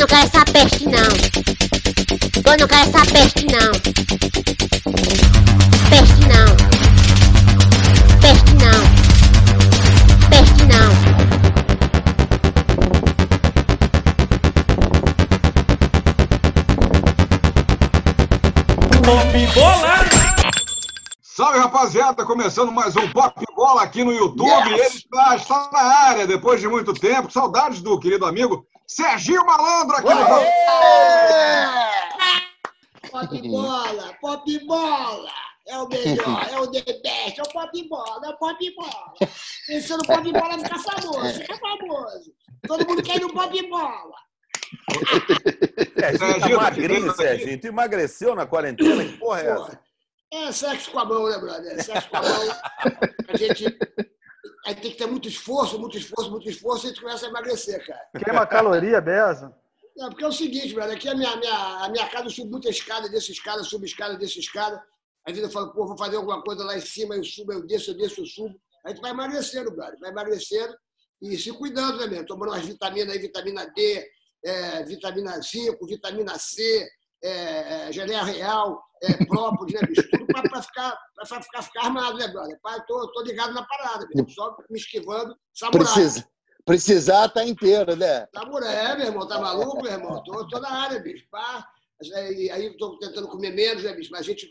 não quero essa peste não. Eu não quero essa peste não. Peste não. Peste não. Peste não. Pop Bola! Salve, rapaziada! Começando mais um Pop Bola aqui no YouTube. Yes! Ele está, está na área depois de muito tempo. Saudades do querido amigo Serginho Malandro aqui no Pop. Pop bola, pop bola. É o melhor, é o the best, é o pop bola, é o pop bola. Pensando no pop bola ficar famoso, fica famoso. Todo mundo quer ir no pop bola. Serginho tá Serginho, tá magrinho. Serginho. Tu emagreceu na quarentena? Que porra é essa? é sexo com a mão, né, brother? É sexo com a mão. A gente aí tem que ter muito esforço, muito esforço, muito esforço e gente começa a emagrecer, cara. Queima caloria, Beza. Não, porque é o seguinte, brother, aqui a minha, minha, a minha casa, eu subo muita escada, dessa escada, subo escada, dessa escada. Às vezes eu falo, pô, vou fazer alguma coisa lá em cima, eu subo, eu desço, eu desço, eu subo. Aí tu vai emagrecendo, brother, vai emagrecendo e se cuidando, né, mesmo? Tomando umas vitaminas aí, vitamina D, é, vitamina 5, vitamina C, é, é, geleia real, é, própolis, né, bicho? Tudo pra ficar, pra ficar, ficar armado, né, brother? Pai, tô, tô ligado na parada, bicho. Só me esquivando, samurai. Precisa, precisar tá inteiro, né? Tá mulher, meu irmão, tá maluco, meu irmão? Tô, tô na área, bicho. Pá. Aí, aí tô tentando comer menos, né, bicho? Mas a gente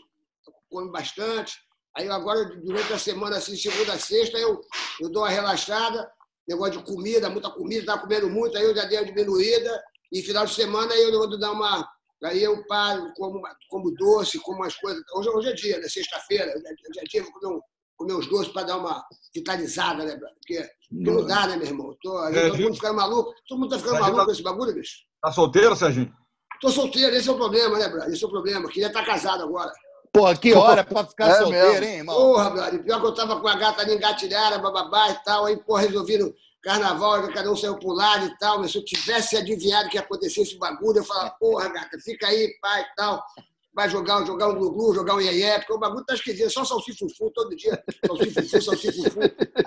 come bastante. Aí agora, durante a semana, assim, segunda a sexta, eu, eu dou uma relaxada. Negócio de comida, muita comida, tá comendo muito, aí eu já dei uma diminuída. E final de semana aí eu vou dar uma. Aí eu paro, como, como doce, como umas coisas. Hoje, hoje é dia, né? Sexta-feira, hoje é dia, vou comer, um, comer uns doces para dar uma vitalizada, né, brother? Porque, porque não dá, né, meu irmão? Tô, aí É, todo mundo ficando maluco. Todo mundo tá ficando já maluco tá- com esse bagulho, bicho. Tá solteiro, Serginho? Tô solteiro, esse é o problema, né, brother? Esse é o problema. Queria estar casado agora. Pô, que hora pra ficar É solteiro, mesmo. hein, irmão? Porra, brother. Pior que eu tava com a gata ali engatilhada, bababá e tal. Aí, porra, resolvi carnaval, cada um saiu pro lado e tal. Mas se eu tivesse adivinhado que ia acontecer esse bagulho, eu falava, porra, gata, fica aí, pai e tal. Vai jogar, jogar um glu-glu, jogar um iê porque o bagulho tá esquisito, só salsifufu todo dia. Salsifufu, salsifufu,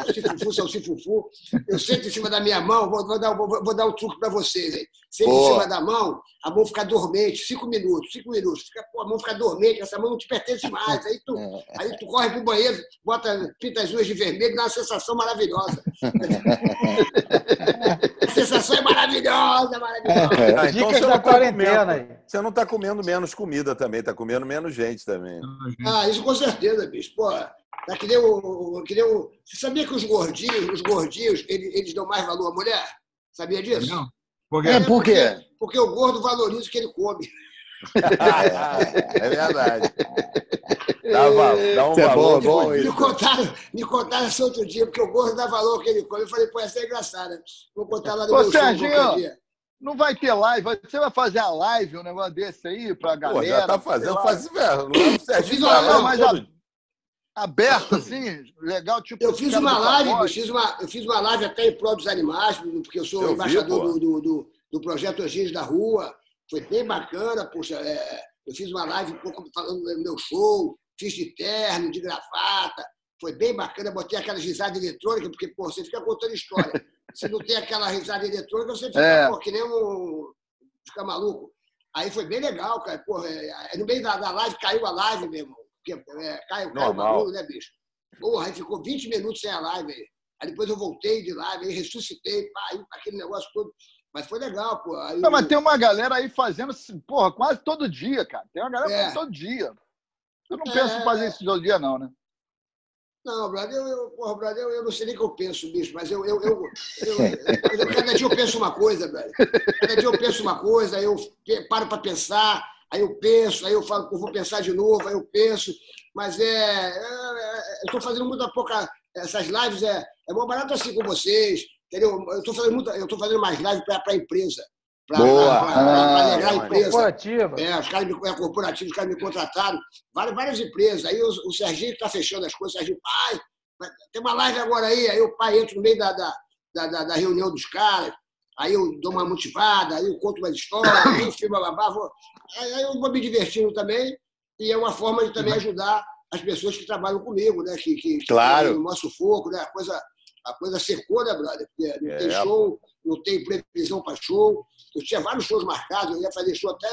salsifufu, salsifufu. Eu sento em cima da minha mão, vou, vou dar, vou, vou dar um truque pra vocês aí. Sento em Boa. cima da mão, a mão fica dormente, cinco minutos, cinco minutos. Fica, pô, a mão fica dormente, essa mão não te pertence mais. Aí tu, É. aí tu corre pro banheiro, bota, pinta as unhas de vermelho, dá uma sensação maravilhosa. a sensação é maravilhosa, maravilhosa. Ah, então Dicas você da tá quarentena comendo, aí. você não tá comendo menos comida também, tá comendo menos gente também. Ah, isso com certeza, bicho. Pô, tá que nem o, que nem o- Você sabia que os gordinhos, os gordinhos, eles, eles dão mais valor à mulher? Sabia disso? Não. Porque É, por quê? Porque o gordo valoriza o que ele come. é verdade. Dá, val- dá um é valor. bom, isso. Me contaram, me contaram esse outro dia, porque o gordo dá valor ao que ele come. Eu falei, pô, essa é engraçada. Vou contar lá no Ô, meu Serginho. Não vai ter live. Você vai fazer a live, um negócio desse aí pra galera? Pô, já tá fazendo, faz velho. Não é o Eu Serginho fiz tá uma- lá, não, mas todo- Aberto, assim, legal, tipo... Eu fiz uma live, bicho, fiz uma, eu fiz uma live até em prol dos animais, porque eu sou Eu vi, embaixador pô. do, do, do, do projeto Anjinhos da Rua. Foi bem bacana, poxa. é, eu fiz uma live um pouco falando do meu show, fiz de terno, de gravata. Foi bem bacana, botei aquela risada eletrônica, porque, pô, você fica contando história. Se não tem aquela risada eletrônica, você fica, É. pô, que nem um. fica maluco. Aí foi bem legal, cara. Porra, é, no meio da, da live caiu a live, meu irmão. Porque, é, caiu, caiu o bagulho, né, bicho? Porra, aí ficou 20 minutos sem a live. Aí, aí depois eu voltei de live, aí ressuscitei, pá, aí, aquele negócio todo. Mas foi legal, pô. Aí, Não, mas tem uma galera aí fazendo, assim, porra, quase todo dia, cara. Tem uma galera É. fazendo todo dia. Eu não É. penso em fazer isso todo dia, não, né? Não, brother, eu, eu, porra, brother, eu, eu não sei nem o que eu penso, bicho, mas eu, eu, eu, eu- cada dia eu penso uma coisa, brother. Cada dia eu penso uma coisa, aí eu paro para pensar, aí eu penso, aí eu falo, vou pensar de novo, aí eu penso. Mas é. é- é- eu estou fazendo muita pouca. Essas lives é, é mó barato assim com vocês, entendeu? Eu estou fazendo, muita, eu fazendo mais lives para a empresa. Para Boa. alegrar a Ah, empresa. Corporativa. É, os caras me, é, corporativos, os caras me contrataram, várias, várias empresas. Aí o, o Serginho está fechando as coisas, o Serginho, pai, tem uma live agora aí, aí o pai entra no meio da, da, da, da- da reunião dos caras, aí eu dou uma motivada, aí eu conto umas histórias, aí eu filmo, babá, vou, aí eu vou me divertindo também, e é uma forma de também ajudar as pessoas que trabalham comigo, né? Que, que, Claro. tem o nosso foco, né? Coisa, A coisa secou, né, brother? Porque não tem É. show, não tem previsão para show. Eu tinha vários shows marcados, eu ia fazer show até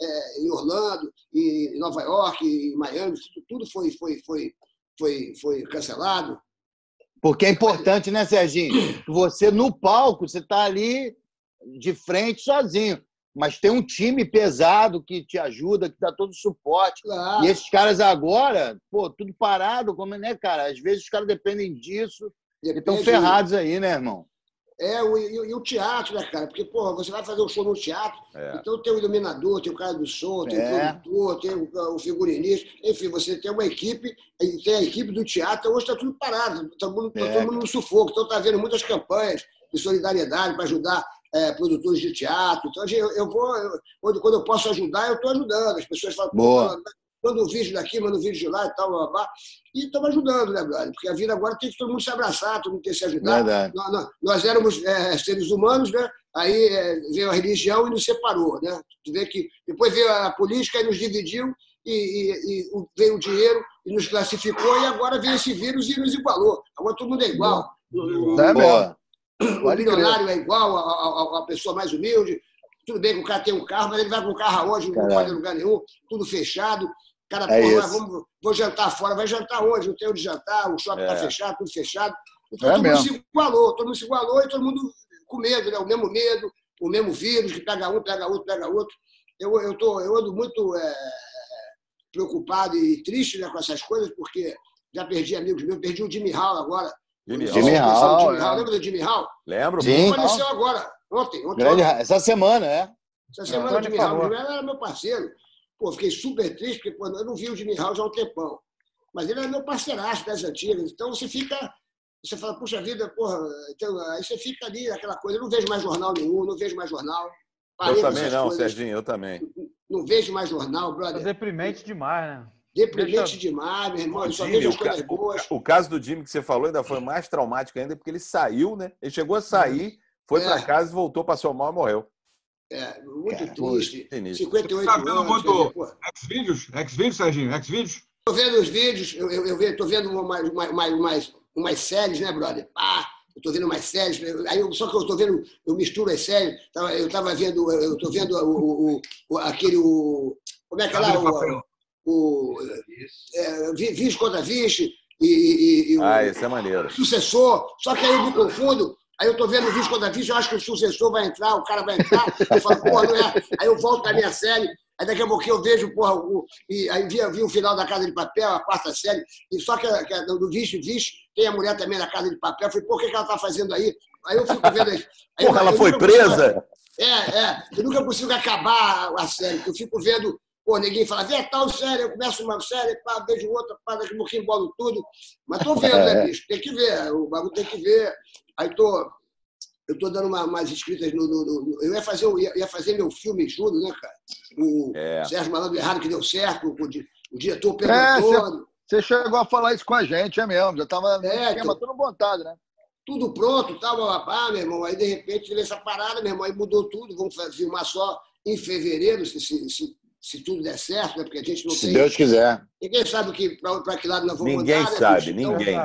é, em Orlando, em Nova York, em Miami, tudo, tudo foi, foi, foi, foi, foi cancelado. Porque é importante, né, Serginho? Você no palco, você tá ali de frente sozinho. Mas tem um time pesado que te ajuda, que dá todo o suporte. Claro. E esses caras agora, pô, tudo parado, como né, cara? Às vezes os caras dependem disso e estão Depende- ferrados aí, né, irmão? É, o, e, e o teatro, né, cara? Porque, porra, você vai fazer um show no teatro, É. então tem o iluminador, tem o cara do som, tem É. o produtor, tem o, o figurinista, enfim, você tem uma equipe, tem a equipe do teatro, hoje está tudo parado, tá todo mundo, tá É. todo mundo no sufoco, então está havendo muitas campanhas de solidariedade para ajudar é, produtores de teatro. Então, gente, eu, eu vou, eu- quando, eu posso ajudar, eu estou ajudando. As pessoas falam, pô, Boa. Manda um vídeo daqui, manda um vídeo de lá e tal, blá, blá, blá. E estamos ajudando, né, brother? Porque a vida agora tem que todo mundo se abraçar, todo mundo tem que se ajudar. Nós, nós- nós éramos é, seres humanos, né? aí é, veio a religião e nos separou. Né? Tu vê que depois veio a política e nos dividiu, e, e- e veio o dinheiro e nos classificou, e agora veio esse vírus e nos igualou. Agora todo mundo é igual. O, o- É Boa. o milionário é igual a, a- a- pessoa mais humilde. Tudo bem que o cara tem um carro, mas ele vai com o carro aonde? Não pode em lugar nenhum, tudo fechado. O cara, É pô, vamos, vou jantar fora, vai jantar onde? Não tem onde jantar, o shopping está É. fechado, tudo fechado. Então É todo mundo mesmo. se igualou, todo mundo se igualou e todo mundo com medo, né? o mesmo medo, o mesmo vírus, que pega um, pega outro, pega outro. Eu, eu, tô, eu ando muito é, preocupado e triste né, com essas coisas, porque já perdi amigos meus, perdi o Jimmy Hall agora. Jimmy Hall. Jimmy Hall, Jimmy é. Hall, lembra do Jimmy Hall? Lembro? Sim. Faleceu agora, ontem. ontem, ontem. essa semana, é. Essa semana o Antônio Jimmy Hall, o falou. Jimmy Hall era meu parceiro. Pô, fiquei super triste, porque pô, eu não vi o Jimmy já há um tempão. Mas ele era meu parceiraço das antigas. Então você fica. Você fala, puxa vida, porra. Então, aí você fica ali, aquela coisa. Eu não vejo mais jornal nenhum, não vejo mais jornal. Parei Eu também não, coisas, Serginho, eu também. Não vejo mais jornal, brother. deprimente demais, né? Deprimente Deixa- demais, meu irmão. Eu só Jimmy, vejo as o, ca- boas. o caso do Jimmy que você falou ainda foi mais traumático ainda, porque ele saiu, né? Ele chegou a sair, foi É. pra casa, voltou, passou mal e morreu. É, muito Cara, triste. sinistro. 58 Tá vendo anos. muito- pô, Xvideos? Xvideos, Serginho? Xvideos? Tô vendo os vídeos, eu, eu, eu tô vendo umas, umas, umas, umas séries, né, brother? Pá, eu tô vendo umas séries, aí eu- só que eu tô vendo, eu misturo as séries. Tava- Eu tava vendo, eu tô vendo o, o, o- aquele, o, como é que é lá? Papel. O, o é, Vice contra Vice e, e, e o Ah, esse é maneiro. sucessor, só que aí eu me confundo. Aí eu tô vendo o Vice contra Vice, eu acho que o sucessor vai entrar, o cara vai entrar, eu falo, porra, não é. Aí eu volto pra minha série, aí daqui a pouquinho eu vejo, porra, o, e aí vi, vi o final da Casa de Papel, a quarta série, e só que, que a- do Vice Vice tem a mulher também na Casa de Papel. Eu falei, por que, que ela tá fazendo aí? Aí eu fico vendo. Aí, Porra, eu- ela eu foi nunca consigo- presa? é, é. Eu nunca consigo acabar a série, porque eu fico vendo. Pô, ninguém fala, vê tal série, eu começo uma série, pá, vejo outra, pá, daqui a pouquinho bolo tudo. Mas tô vendo, né, bicho? Tem que ver, o bagulho tem que ver. Aí tô. Eu tô dando uma, umas inscritas no, no- no- Eu ia fazer, ia, ia fazer meu filme junto, né, cara? O É. Sérgio Malandro Errado, que deu certo, o, o diretor É, perguntou, Você chegou a falar isso com a gente, é mesmo. Já tava no É, esquema então- todo montado, né? tudo pronto, tal, babá, meu irmão. Aí, de repente, teve essa parada, meu irmão, aí mudou tudo. Vamos filmar só em fevereiro, se, se, se, se tudo der certo, né? Porque a gente não Se tem. Deus quiser. Ninguém sabe que, para que lado nós vamos Ninguém andar, né, sabe, bicho? ninguém.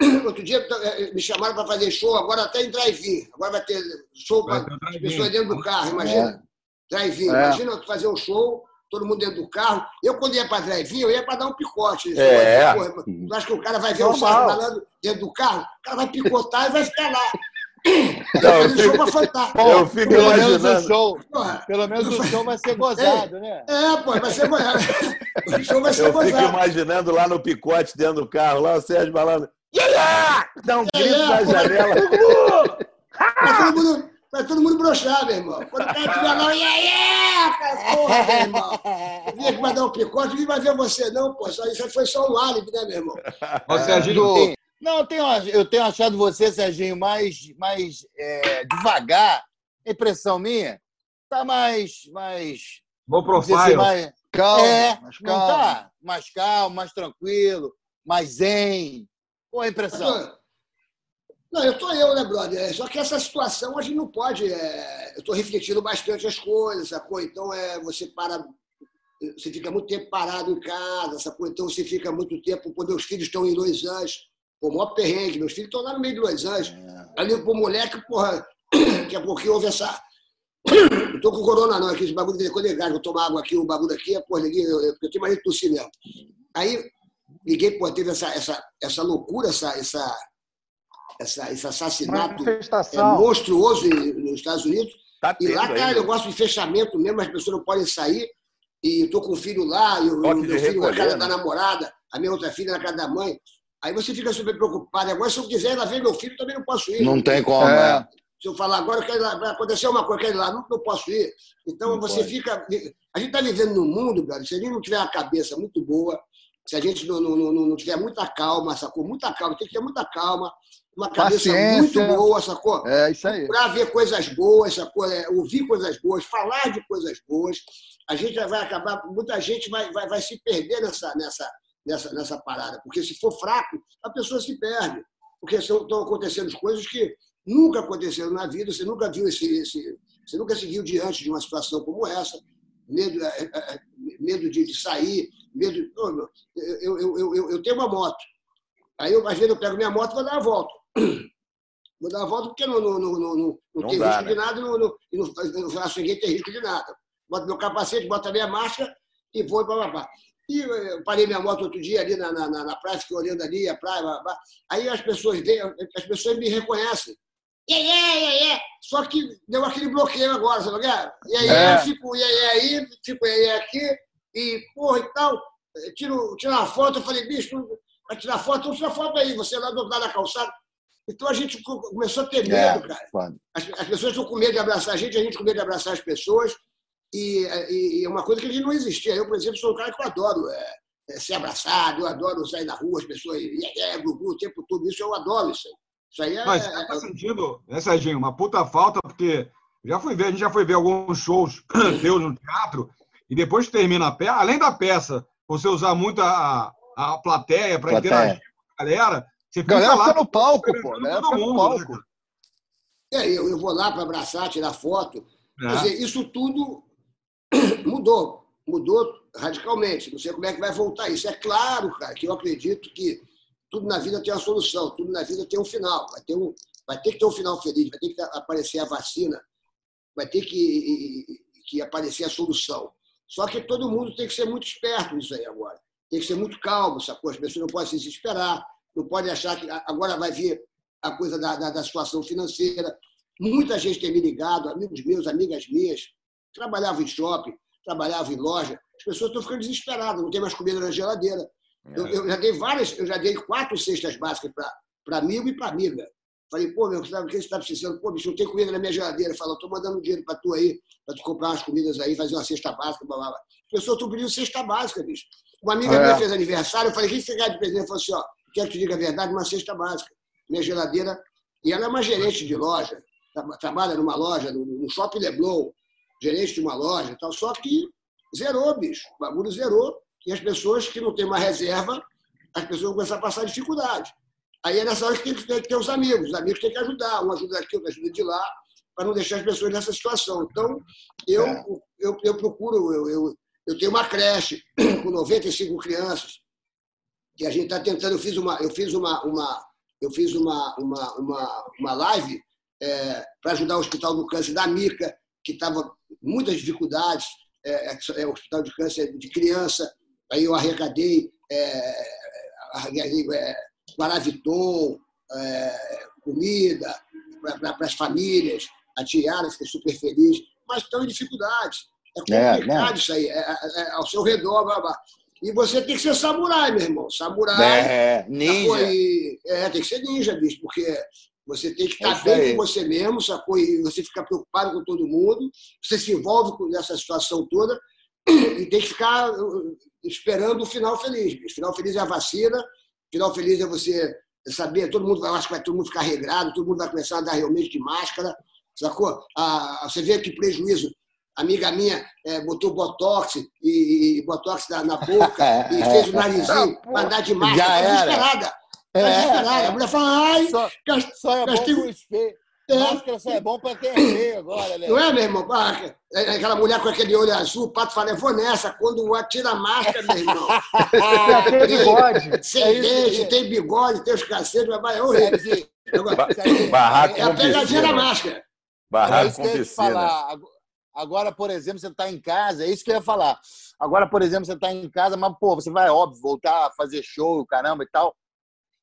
Outro dia eh, me chamaram para fazer show, agora até em drive-in. Agora vai ter show para as pessoas dentro do carro, imagina. Drive-in. É. Imagina tu fazer um show, todo mundo dentro do carro. Eu, quando ia para drive-in, eu ia para dar um picote. É. Pô, Tu acha que o cara vai ver o. Sérgio Malandro dentro do carro? O cara vai picotar e vai ficar lá. Não, eu fico, fantar. eu fico Pelo menos o imaginando. show, Porra. pelo menos o show vai ser gozado, né? É, pô, vai ser. O show vai ser Eu fico gozado. imaginando lá no picote dentro do carro, lá o Sérgio falando. Yeah! Dá um grito Yeah, na janela. Vai todo mundo, vai todo mundo broxar, meu irmão. Quando o cara estiver lá, yeah, yeah, cara, porra, meu irmão. Eu vinha que vai dar um picote, não vai ver você, não, pô. Só, isso foi só um álibi, né, meu irmão? Ô, Serginho. Não, eu tenho, eu tenho achado você, Serginho, mais, mais é, devagar. Impressão minha. Tá mais. mais vou não se profile. mais Calma, é, não calma. tá? Mais calmo, mais tranquilo, mais zen. Qual a impressão? Eu tô- Não, eu tô eu, né, brother? É, Só que essa situação a gente não pode. é, Eu tô refletindo bastante as coisas, sacou? Então é, você para. Você fica muito tempo parado em casa, sacou? Então você fica muito tempo. Pô, meus filhos estão em Los Angeles. Pô, maior perrengue. Meus filhos estão lá no meio de Los Angeles. É. Aí ligo pro moleque, porra, daqui a pouquinho houve essa. Não tô com corona, não, aqui, esse bagulho de colegado, vou tomar água aqui, o bagulho aqui, é, porra, eu, eu, eu tenho mais de tossir mesmo. Aí liguei, pô, teve essa, essa, essa loucura, essa, essa, essa, esse assassinato é, monstruoso nos Estados Unidos. Tá E lá, aí, cara, né? eu gosto de fechamento mesmo, as pessoas não podem sair. E eu tô com o filho lá, e o meu filho na casa né? da namorada, a minha outra filha na casa da mãe. Aí você fica super preocupado. Agora, se eu quiser ir lá ver meu filho, também não posso ir. Não tem como, É. é. Se eu falar agora, eu quero ir lá, vai acontecer uma coisa, eu quero ir lá, não, não posso ir. Então, Não você pode. fica. A gente está vivendo num mundo, brother, se a gente não tiver a cabeça muito boa, se a gente não, não, não, não tiver muita calma, sacou? Muita calma, tem que ter muita calma, uma cabeça Paciência. muito boa, sacou? É isso aí. para ver coisas boas, sacou? É, ouvir coisas boas, falar de coisas boas. A gente vai acabar, muita gente vai, vai, vai se perder nessa, nessa, nessa, nessa parada, porque se for fraco, a pessoa se perde. Porque estão acontecendo coisas que nunca aconteceram na vida, você nunca viu esse, esse você nunca se viu diante de uma situação como essa, medo, é, é, é, medo de, de sair, meu, Eu, eu, eu, eu, eu tenho uma moto. Aí, eu, às vezes, eu pego minha moto e vou dar uma volta. Vou dar uma volta porque não, não, não, não, não, tem risco né? de nada e não, não, não, eu faço ninguém ter risco de nada. Boto meu capacete, boto a minha marcha e vou para lá. E eh, eu parei minha moto outro dia ali na, na, na, praia, fiquei olhando ali a praia. blá, blá. Aí as pessoas veem, as pessoas me reconhecem. E aí, e aí, Só que deu aquele bloqueio agora, sabe? é? E aí, É. fico e aí, aí, fico e aí aqui, e porra e tal. Eu Tiro, tiro uma foto, eu falei, bicho, vai tirar foto, então tira foto aí, você lá do outro lado da calçada. Então a gente co- começou a ter medo, É, cara. As, as pessoas estão com medo de abraçar a gente, a gente com medo de abraçar as pessoas. E, e- e é uma coisa que a gente não existia. Eu, por exemplo, sou um cara que eu adoro é, é, ser abraçado, eu adoro sair na rua, as pessoas, é, é, gugu, o tempo todo. Isso eu adoro isso aí. Isso aí é. Mas você tá sentindo, né, Serginho, uma puta falta, porque já fui ver, a gente já foi ver alguns shows teus no teatro, e depois que termina a peça, além da peça, você usar muito a, a plateia para interagir com a galera, você fica Galera lá fica no palco, pô. Galera todo fica no mundo, né, palco. cara? É, eu, eu vou lá para abraçar, tirar foto. Quer É. dizer, isso tudo mudou. Mudou radicalmente. Não sei como é que vai voltar isso. É claro, cara, que eu acredito que tudo na vida tem uma solução, tudo na vida tem um final. Vai ter, um, vai ter que ter um final feliz, vai ter que aparecer a vacina, vai ter que, que aparecer a solução. Só que todo mundo tem que ser muito esperto nisso aí agora. Tem que ser muito calmo, sacou? As pessoas não podem se desesperar, não podem achar que agora vai vir a coisa da, da, da situação financeira. Muita gente tem me ligado, amigos meus, amigas minhas, trabalhavam em shopping, trabalhavam em loja. As pessoas estão ficando desesperadas, não tem mais comida na geladeira. Eu, eu já dei várias, eu já dei quatro cestas básicas para amigo e para amiga. Falei, pô, meu, o que você está precisando? Pô, bicho, não tem comida na minha geladeira. Falou, estou mandando dinheiro para tu aí, para tu comprar umas comidas aí, fazer uma cesta básica, blá, blá, blá. As pessoas estão pedindo cesta básica, bicho. Uma amiga É. minha fez aniversário, eu falei, o que você quer de presente? Ela falou assim, ó, quero que te diga a verdade, uma cesta básica. Minha geladeira. E ela é uma gerente de loja, tra- trabalha numa loja, no, no Shopping Leblon, gerente de uma loja e tal, só que zerou, bicho. O bagulho zerou. E as pessoas que não têm uma reserva, as pessoas vão começar a passar dificuldade. Aí é nessa hora que tem que ter, que ter os amigos. Os amigos têm que ajudar. Um ajuda daqui, outro ajuda de lá, para não deixar as pessoas nessa situação. Então, eu, É. eu, eu procuro, eu, eu, eu tenho uma creche com 95 crianças, que a gente está tentando, eu fiz uma, eu fiz uma, uma, eu fiz uma, uma, uma, uma live para ajudar o Hospital do Câncer da Mica, que estava com muitas dificuldades, é, é, o Hospital de Câncer de criança, aí eu arrecadei, é, arrecadei é, Guaraviton, é, comida para as famílias, a Tiara fica super feliz, mas estão em dificuldades. É É, complicado né? isso aí, é, é- é ao seu redor, blá, blá. E você tem que ser samurai, meu irmão. Samurai. É, sacou? ninja. E- é, tem que ser ninja, bicho, porque você tem que É estar isso bem aí. com você mesmo, sacou? E você fica preocupado com todo mundo, você se envolve com essa situação toda e tem que ficar uh, esperando o final feliz. bicho. Final feliz é a vacina, final feliz é você saber, todo mundo, eu acho que vai todo mundo ficar regrado, todo mundo vai começar a andar realmente de máscara, sacou? Ah, você vê que prejuízo. Amiga minha eh, botou botox e, e botox na, na boca e fez o narizinho para andar de máscara. Desesperada. É, desesperada. A mulher fala, ai, Só, gas- só é bom gastei- espelho. É. Máscara só é bom pra quem é feio agora, né? Não é, meu irmão? Ah, é- Aquela mulher com aquele olho azul, o Pato fala, eu vou nessa. Quando tira a máscara, meu irmão, tem bigode. sem É isso dente, tem bigode, tem os cacetes, mas vai, é horrível. Serginho, Barraco É a pegadinha da máscara. Barraco com piscina. Agora, por exemplo, você está em casa, é isso que eu ia falar. Agora, por exemplo, você está em casa, mas, pô, você vai, óbvio, voltar a fazer show, caramba e tal.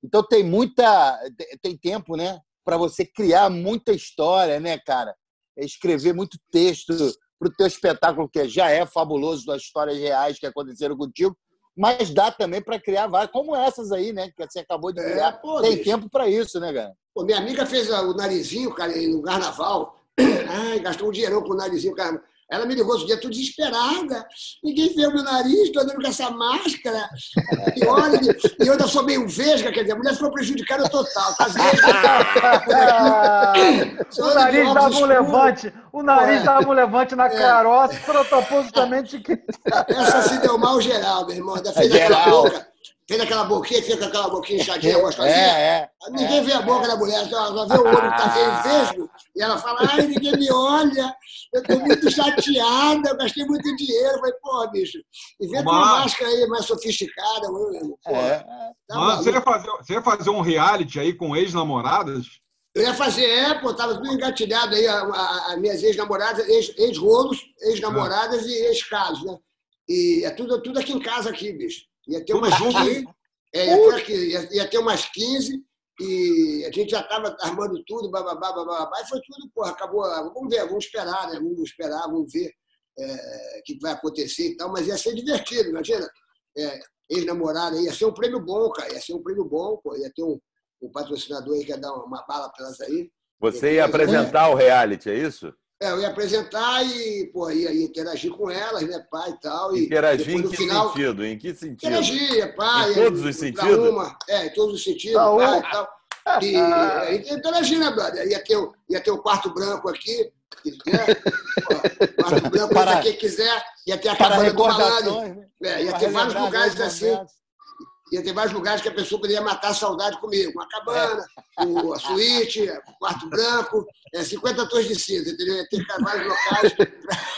Então tem muita. Tem tempo, né? Para você criar muita história, né, cara? É Escrever muito texto para o teu espetáculo, que já é fabuloso, das histórias reais que aconteceram contigo, mas dá também para criar várias, como essas aí, né? Que você acabou de É, criar. pô, tem bicho. tempo para isso, né, cara? Pô, minha amiga fez o narizinho, cara, no carnaval. Ai, gastou um dinheirão com o narizinho, cara. Ela me ligou outro dia, tô desesperada. Ninguém vê o meu nariz, tô andando com essa máscara. E olha, e eu ainda sou meio vesga, quer dizer, a mulher ficou prejudicada total. Tá vesga. o nariz dava um levante. O nariz É. dava um levante na É. caroça, propositamente que. Essa se deu mal geral, meu irmão. Ainda fez aquela boca. Fez aquela boquinha, fica com aquela boquinha inchadinha, gostosinha. É, é. Ninguém vê a boca da mulher, só, só vê o olho que tá veio vesgo. E ela fala, ai, ninguém me olha, eu tô muito chateada, eu gastei muito dinheiro. Eu falei, pô, bicho, inventa uma máscara aí mais sofisticada. meu. Pô, É. tá Mano, você, ia fazer, você ia fazer um reality aí com ex-namoradas? Eu ia fazer, é, pô, tava tudo engatilhado aí, as minhas ex-namoradas, ex- ex-rolos, ex-namoradas e ex-casos, né? E é tudo, tudo aqui em casa, aqui, bicho. Ia ter umas junto 15, é, ia, ter ia, ia ter umas 15 e a gente já estava armando tudo, bababá, bababá, e foi tudo, pô, acabou. Vamos ver, vamos esperar, né? Vamos esperar, vamos ver é, o que vai acontecer e tal, mas ia ser divertido, imagina. É, ex-namorada, ia ser um prêmio bom, cara, ia ser um prêmio bom, pô, ia ter um, um patrocinador aí que ia dar uma bala para elas aí. Você ia apresentar o reality, é isso? É, eu ia apresentar e pô, ia, ia interagir com elas, né, pai e tal. E Interagir em que final, sentido? Em que sentido? Interagia, pai. Em todos ia os sentidos? Uma, é, em todos os sentidos, um. pai e tal. E é, interagir, né, brother? Ia ter, o- ia ter o quarto branco aqui, né? Quarto branco Para- quem quiser, ia ter a cabana do malandro. né? É, ia ter vários lugares assim, momentos. Ia ter vários lugares que a pessoa poderia matar a saudade comigo. Uma cabana, o, a suíte, o quarto branco, é, 50 tons de cinza, entendeu? Ia ter vários locais.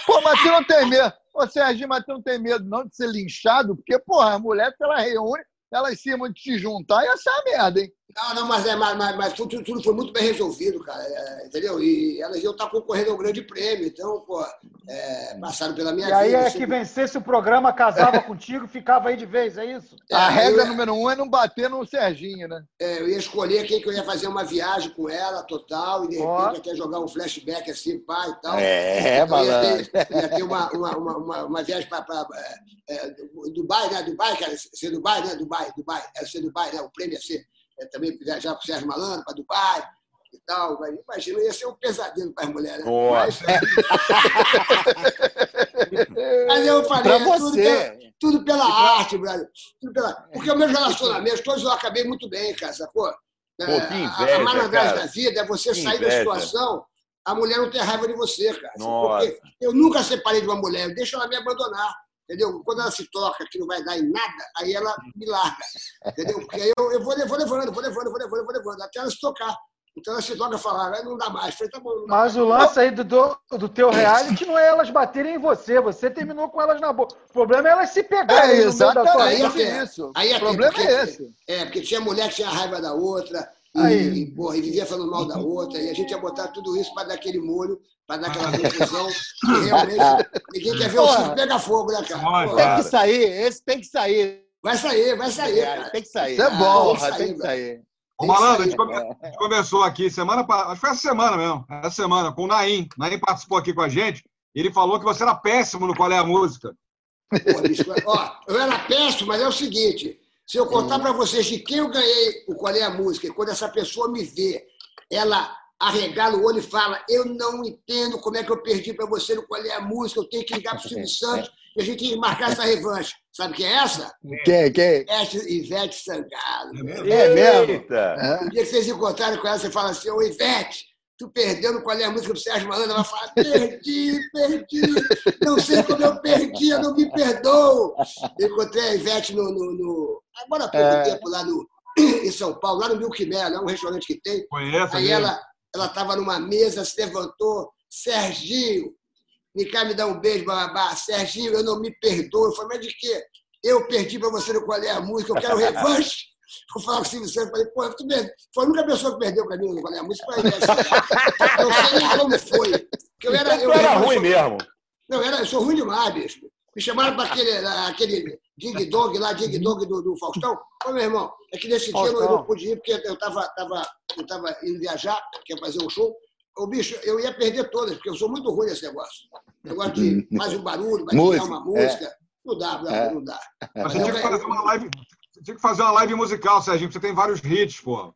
Pô, mas você não tem medo. Ô, Serginho, mas você não tem medo não de ser linchado? Porque, porra, a mulher, ela reúne, elas se de se juntar, ia ser uma merda, hein? Não, não, mas, é, mas, mas, mas tudo, tudo foi muito bem resolvido, cara, é, entendeu? E elas iam estar concorrendo ao grande prêmio, então, pô, é, passaram pela minha E aí vida. é assim, que vencesse o programa, casava contigo, ficava aí de vez, é isso? é, a aí regra eu, número um é não bater no Serginho, né? é, eu ia escolher quem que eu ia fazer uma viagem com ela, total, e de repente até jogar um flashback assim, pai e tal. É, Então, ia malandro. ter, ia ter uma, uma, uma, uma, uma viagem para Dubai, né? Dubai, cara, ser Dubai, né? Dubai, Dubai, era ser Dubai, né? O prêmio ia ser é, também viajar com o Sérgio Malandro para Dubai e tal. Mas, imagina, ia ser um pesadelo para as mulheres, né? Nossa. Mas, mas eu falei, é tudo, pela, tudo pela arte, brother. Tudo pela... Porque os meus relacionamentos, todos eu acabei muito bem, cara, sacou? que É, a- inveja, a malandragem da vida é você Que sair da inveja. situação, a mulher não ter raiva de você, cara. Nossa. Porque eu nunca separei de uma mulher, eu deixo ela me abandonar. Entendeu? Quando ela se toca que não vai dar em nada, aí ela me larga. Entendeu? Porque aí eu, eu vou, vou levando, vou levando, vou levando, vou levando, até ela se tocar. Então ela se toca e fala, "Ah, não dá mais. Falei, tá bom, não dá Mas o lance aí do, do, do teu reality não é elas baterem em você. Você terminou com elas na boca. O problema é elas se pegarem É, da sua Aí exatamente até- isso. aí o até problema porque- é esse. É, porque tinha mulher que tinha raiva da outra, Aí. e, porra, e vivia falando mal da outra, e a gente ia botar tudo isso para dar aquele molho, para dar aquela confusão, e realmente ninguém quer ver o circo pegar fogo, né, cara? Pô, Tem que sair, esse tem que sair. Vai sair, vai sair, cara. Tem que sair. Isso é bom. Porra, tem que sair. Ô, que malandro, a gente, come- a gente começou aqui semana acho que foi essa semana mesmo, essa semana, com o Naim. Naim participou aqui com a gente. Ele falou que você era péssimo no Qual é a Música. Pô, bicho, ó, eu era péssimo, mas é o seguinte: se eu contar para vocês de quem eu ganhei o Qual é a Música, e quando essa pessoa me vê, ela arregala o olho e fala: Eu não entendo como é que eu perdi para você no Qual é a Música, eu tenho que ligar para o Silvio Santos e a gente tem que marcar essa revanche. Sabe quem é essa? Quem, quem? Ivete, Ivete Sangalo. É mesmo? Eita. O dia que vocês encontrarem com ela, você fala assim: Ô Ivete, tu perdeu no Qual é a Música do Sérgio Malandro? Ela fala: Perdi, perdi. Não sei como eu perdi, eu não me perdoo. Eu encontrei a Ivete no. no, no- agora há pouco É. tempo lá no, em São Paulo, lá no Milk Mel, é um restaurante que tem. Conhece? Aí né? ela, ela estava numa mesa, se levantou, Serginho, me quer me dar um beijo, babá. Serginho, eu não me perdoo. Eu falei, mas de quê? Eu perdi para você no Qual é a Música, eu quero revanche. Vou falar com o Silvio Santos. Falei, pô, tu mesmo. Foi a única pessoa que perdeu para mim no é a Música. Foi ele. Não sei nem como foi. Porque eu era, eu, era eu- ruim mesmo. Não, era, eu sou ruim demais, bicho. Me chamaram para aquele, aquele Ding Dong lá, Ding Dong do, do Faustão. Ô, meu irmão, é que nesse dia eu não, eu não pude ir, porque eu estava tava, eu tava indo viajar, que ia fazer um show. Ô, bicho, eu ia perder todas, porque eu sou muito ruim nesse negócio. Negócio de faz um barulho, vai criar Música, uma música. Não dá, não, É. não dá. Mas você eu- tinha que fazer uma live. Tinha que fazer uma live musical, Serginho, porque você tem vários hits, pô.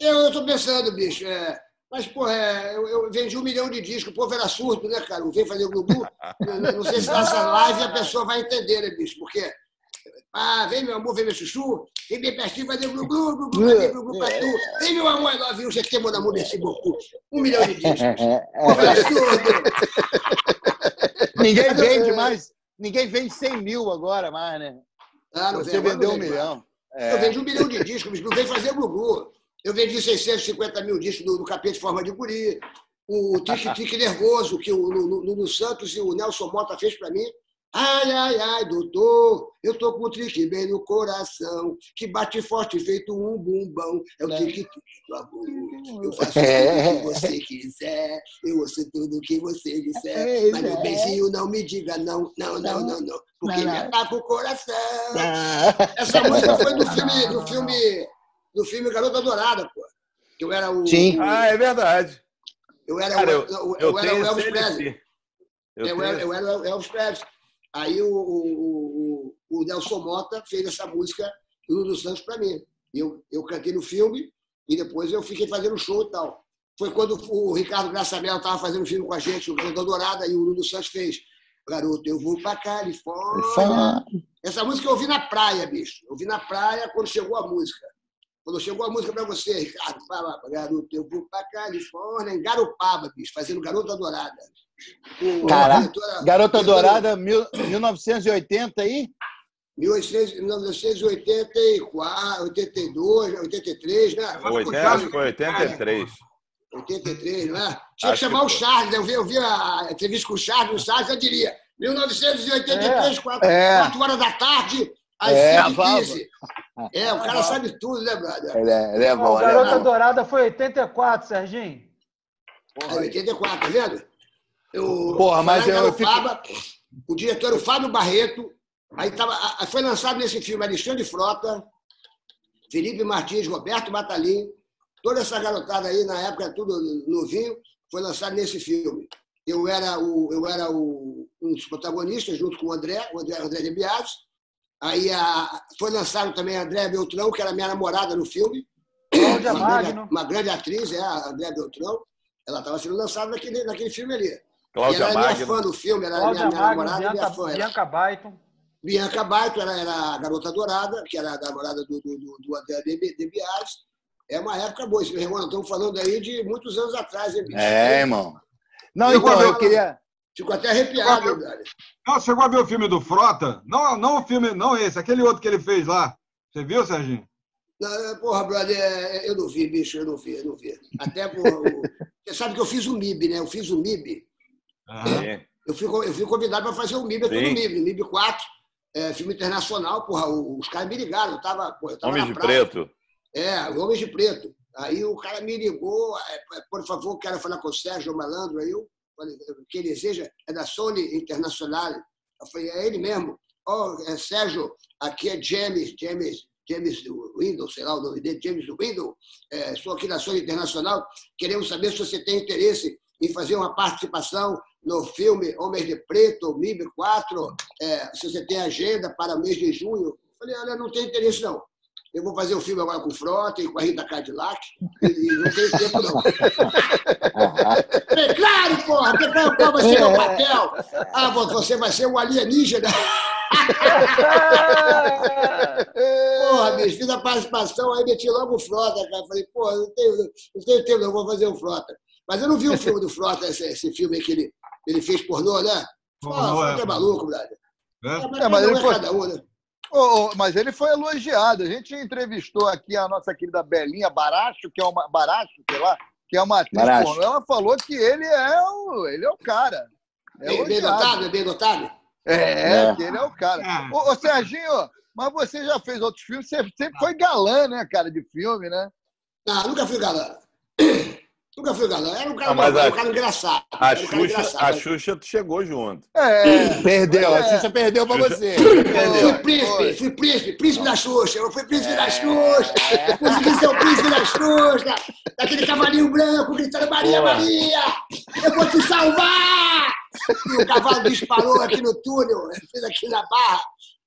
Eu estou pensando, bicho, é, mas, pô, é, eu, eu vendi um milhão de discos, o povo era surdo, né, cara? Não vem fazer o Gugu. Não, sei se nessa live a pessoa vai entender, né, bicho? Porque, ah, vem meu amor, vem meu chuchu, vem bem pertinho, fazer glu glu, glu glu, glu glu pra tu. Vem meu amor, love you, você tem mon amour, merci beaucoup. Um milhão de discos. Povo era surdo. Ninguém vende mais. Ninguém vende 100 mil agora mais, né? Ah, não Você vem, vendeu não um milhão. Eu É. vendi um milhão de discos, não vem fazer glu Eu vendi 650 mil discos do, do Capeta de Forma de Guri, o Tique Tique Nervoso, que o Lulu Santos e o Nelson Mota fez para mim. Ai, ai, ai, doutor, eu tô com um trique bem no coração, que bate forte feito um bumbão. É o tique-tique do amor. Eu faço tudo o que você quiser, eu ouço tudo o que você disser. Mas meu benzinho, não me diga não, não, não, não, não, porque me ataca o coração. Essa música foi do filme, do filme, do filme Garota Dourada, pô. Que eu era o. Sim. Ah, é verdade. Eu era, Cara, o, eu, Eu era tenho o Elvis Presley. Eu Eu, tenho era, eu era o Elvis Presley. Aí o, o, o, Nelson Mota fez essa música do Lulu Santos para mim. Eu, eu cantei no filme e depois eu fiquei fazendo show e tal. Foi quando o Ricardo Graçamel estava fazendo filme com a gente, o Garota Dourada, e o Lulu Santos fez Garoto, eu vou pra Califórnia. Essa música eu ouvi na praia, bicho. Eu ouvi na praia quando chegou a música. Quando chegou a música para você, Ricardo, fala, garoto, eu vou pra Califórnia, em Garopaba, bicho, fazendo Garota Dourada. Caraca, Garota Dourada, mil- 1980 aí? 1984, 82, 83, né? O 80, acho que foi 83. 83, não é? Tinha que chamar que o. Charles, né? eu vi, eu vi a entrevista com o Charles, o Charles eu diria 1983, 4, É. horas da tarde, às É, 5h15. É, o cara sabe tudo, né, brother? Ele é, ele é bom, o é Garota. Dourada foi 84, Serginho. É 84, tá vendo? Eu, Porra, mas eu fico- Garopaba, O diretor era o Fábio Barreto. Aí tava, foi lançado nesse filme Alexandre Frota, Felipe Martins, Roberto Batalin, toda essa garotada aí, na época, tudo novinho, foi lançado nesse filme. Eu era, o, eu era o, um dos protagonistas, junto com o André, o André, André de Bias. Aí a, foi lançado também a André Beltrão, que era minha namorada no filme. Uma grande, uma grande atriz, é a André Beltrão. Ela estava sendo lançada naquele, naquele filme ali. E Cláudia ela Magno. fã do filme, ela era Cláudia minha, minha Magno, namorada e minha Bianca, fã. Era Bianca Baiton. Bianca Baito, ela era a garota dourada, que era a namorada do, do, do, do André de, de Bias. É uma época boa. Meu irmão, estamos falando aí de muitos anos atrás, hein, bicho? É, irmão. Não, Eu então, eu queria. Fico até arrepiado, hein, velho. Não, chegou a ver o filme do Frota? Não, não o filme, não esse, aquele outro que ele fez lá. Você viu, Serginho? Não, Porra, brother, é, eu não vi, bicho, eu não vi, eu não vi. Até, porra, o- você sabe que eu fiz o MIB, né? Eu fiz o MIB. Sim. Eu fui, eu fui convidado para fazer o MIB, tô no. MIB, MIB 4, é, filme internacional, porra, os caras me ligaram, eu tava, eu tava Homens de. Preto. É, o Homens de Preto. Aí o cara me ligou, é, é, por favor, quero falar com o Sérgio Malandro. Aí eu falei, o que ele deseja é da Sony Internacional. Eu falei, é ele mesmo. Ó, é, Sérgio, aqui é James, James, James Windows, sei lá o nome dele, James Windows. É, estou aqui da Sony Internacional. Queremos saber se você tem interesse em fazer uma participação no filme Homens de Preto, MIB 4, é, se você tem agenda para o mês de junho. Eu falei, olha, não tem interesse não. Eu vou fazer um filme agora com o Frota e com a Rita Cadillac, e, e não tenho tempo, não. Falei, claro, porra, porque qual, vai ser meu papel? Ah, vo- você vai ser um alienígena. Porra, bicho, fiz a participação, aí meti logo o Frota, cara. Falei, porra, não tenho, não tenho tempo, não, vou fazer o Frota. Mas eu não vi o filme do Frota, esse, esse filme que ele, ele fez pornô, né? Pornô, é é. maluco, brother. É? Mas É, ele é foi- cada um, né? Ô, ô, mas ele foi elogiado. A gente entrevistou aqui a nossa querida Belinha Baracho, que é uma Baracho, sei lá, que é uma atriz Maracho. pornô, ela falou que ele é o, ele é o cara. É Bem, bem dotado, é bem dotado. É, É. que ele é o cara. É. Ô, ô, Serginho, mas você já fez outros filmes, você sempre foi galã, né, cara, de filme, né? Não, nunca fui galã. Nunca fui galã. Era um cara, Ah, mas normal, a- um cara engraçado. A Era um cara Xuxa, engraçado. a Xuxa chegou junto. É. Perdeu, a É. Xuxa perdeu pra Xuxa- você. Fui Perdeu. príncipe, Foi. fui príncipe, príncipe da Xuxa. Eu fui príncipe É. da Xuxa. Consegui ser o príncipe da Xuxa. Daquele cavalinho branco gritando Maria, Boa. Maria, eu vou te salvar. E o cavalo disparou aqui no túnel. Eu fiz aqui na barra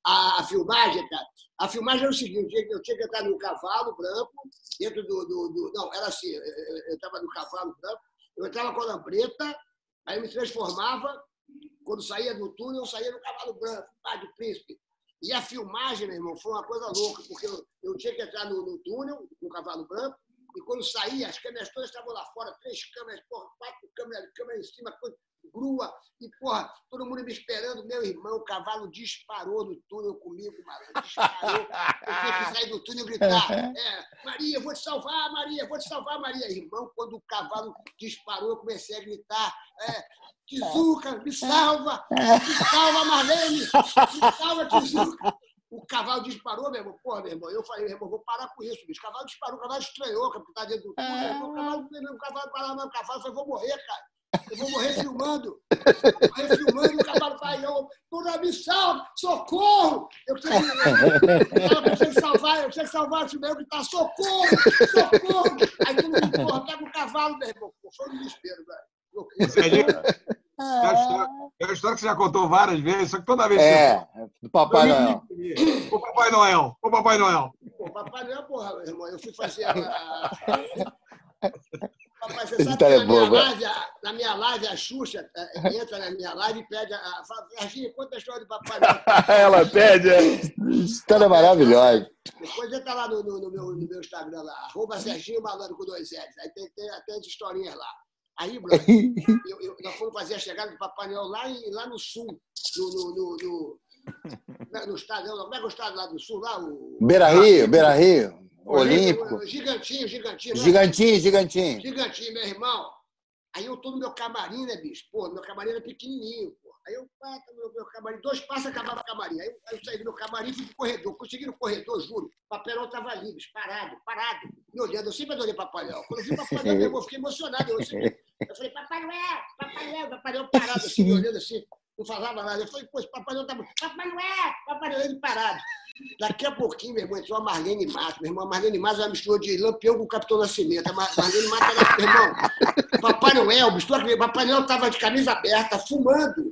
a, a filmagem, cara. A filmagem era o seguinte, eu tinha, que entrar no cavalo branco, dentro do... do- do- não, era assim, eu- estava no cavalo branco, eu entrava com a lambreta, aí eu me transformava, quando saía do túnel, eu saía no cavalo branco, pá, de príncipe. E a filmagem, meu irmão, foi uma coisa louca, porque eu, eu tinha que entrar no, no túnel, no cavalo branco, e quando saía, as câmeras todas estavam lá fora, três câmeras, porra, quatro câmeras, câmera em cima, coisa- grua, e, porra, todo mundo me esperando. Meu irmão, o cavalo disparou no túnel comigo, malandro, disparou. Eu tinha que sair do túnel e gritar, é, Maria, vou te salvar, Maria, vou te salvar, Maria. Irmão, quando o cavalo disparou, eu comecei a gritar, é, Tizuca, me salva, me salva, Marlene, me salva, Tizuca. O cavalo disparou, meu irmão. Porra, meu irmão. Eu falei, meu irmão, vou parar com isso, bicho. O cavalo disparou, o cavalo estranhou, porque tá dentro do irmão. O cavalo, o cavalo parou, mas o cavalo falou, vou morrer, cara. Eu vou morrer filmando. Eu vou morrer filmando, o cavalo vai, eu, porra, me salva, socorro! Eu tinha, que- que salvar, eu tinha que salvar esse meu gritar, socorro, socorro! Aí todo mundo, porra, pega o cavalo, meu irmão. Pô, Foi um desespero, velho. Serginho, É uma história- é uma história que você já contou várias vezes, só que toda vez que É, do Papai Noel. O Papai Noel, o Papai Noel. Pô, Papai Noel, porra, meu irmão, eu fui fazer a. Papai, você sabe que História na minha, live, a- na minha live, a Xuxa eh, entra na minha live e pede. A, fala, Serginho, conta a história do Papai Noel. Ela pede. é. História maravilhosa. Depois entra lá no, no- no meu, no meu Instagram, lá, arroba Serginho Malandro com dois L's. Aí tem, tem até as historinhas lá. Aí, brother, eu, eu- nós fomos fazer a chegada do Papai Noel lá, em- lá no sul, no, no, no, no, no, no estado, não, como é que é o estado lá do sul? Lá, o, Beira Rio, Beira Rio. Olímpico. Gigantinho, gigantinho. né? Gigantinho, gigantinho. Gigantinho, meu irmão. Aí eu tô no meu camarim, né, bicho? Pô, meu camarim era pequenininho, pô. Aí eu, pá, tô no meu, meu camarim, dois passos acabava o camarim. Aí eu, aí eu saí do meu camarim e fui pro corredor. Consegui no corredor, juro. O papelão tava ali, bicho, parado, parado. Me olhando, eu sempre adorei Noel. Quando eu vi Noel, eu fiquei emocionado. Eu, sempre- eu falei, Papai Noel, Papai Noel, Papai Noel parado, assim, me olhando assim. Não falava nada. Eu falei, esse Papai Noel tá... Papai Noel, Papai Noel, ele parado. Daqui a pouquinho, meu irmão, entrou a Marlene Matos. Meu irmão, a Marlene Matos é uma mistura de Lampião com o Capitão Nascimento. A Mar- Marlene Matos era, meu irmão, Papai Noel, mistura que Papai Noel estava de camisa aberta, fumando,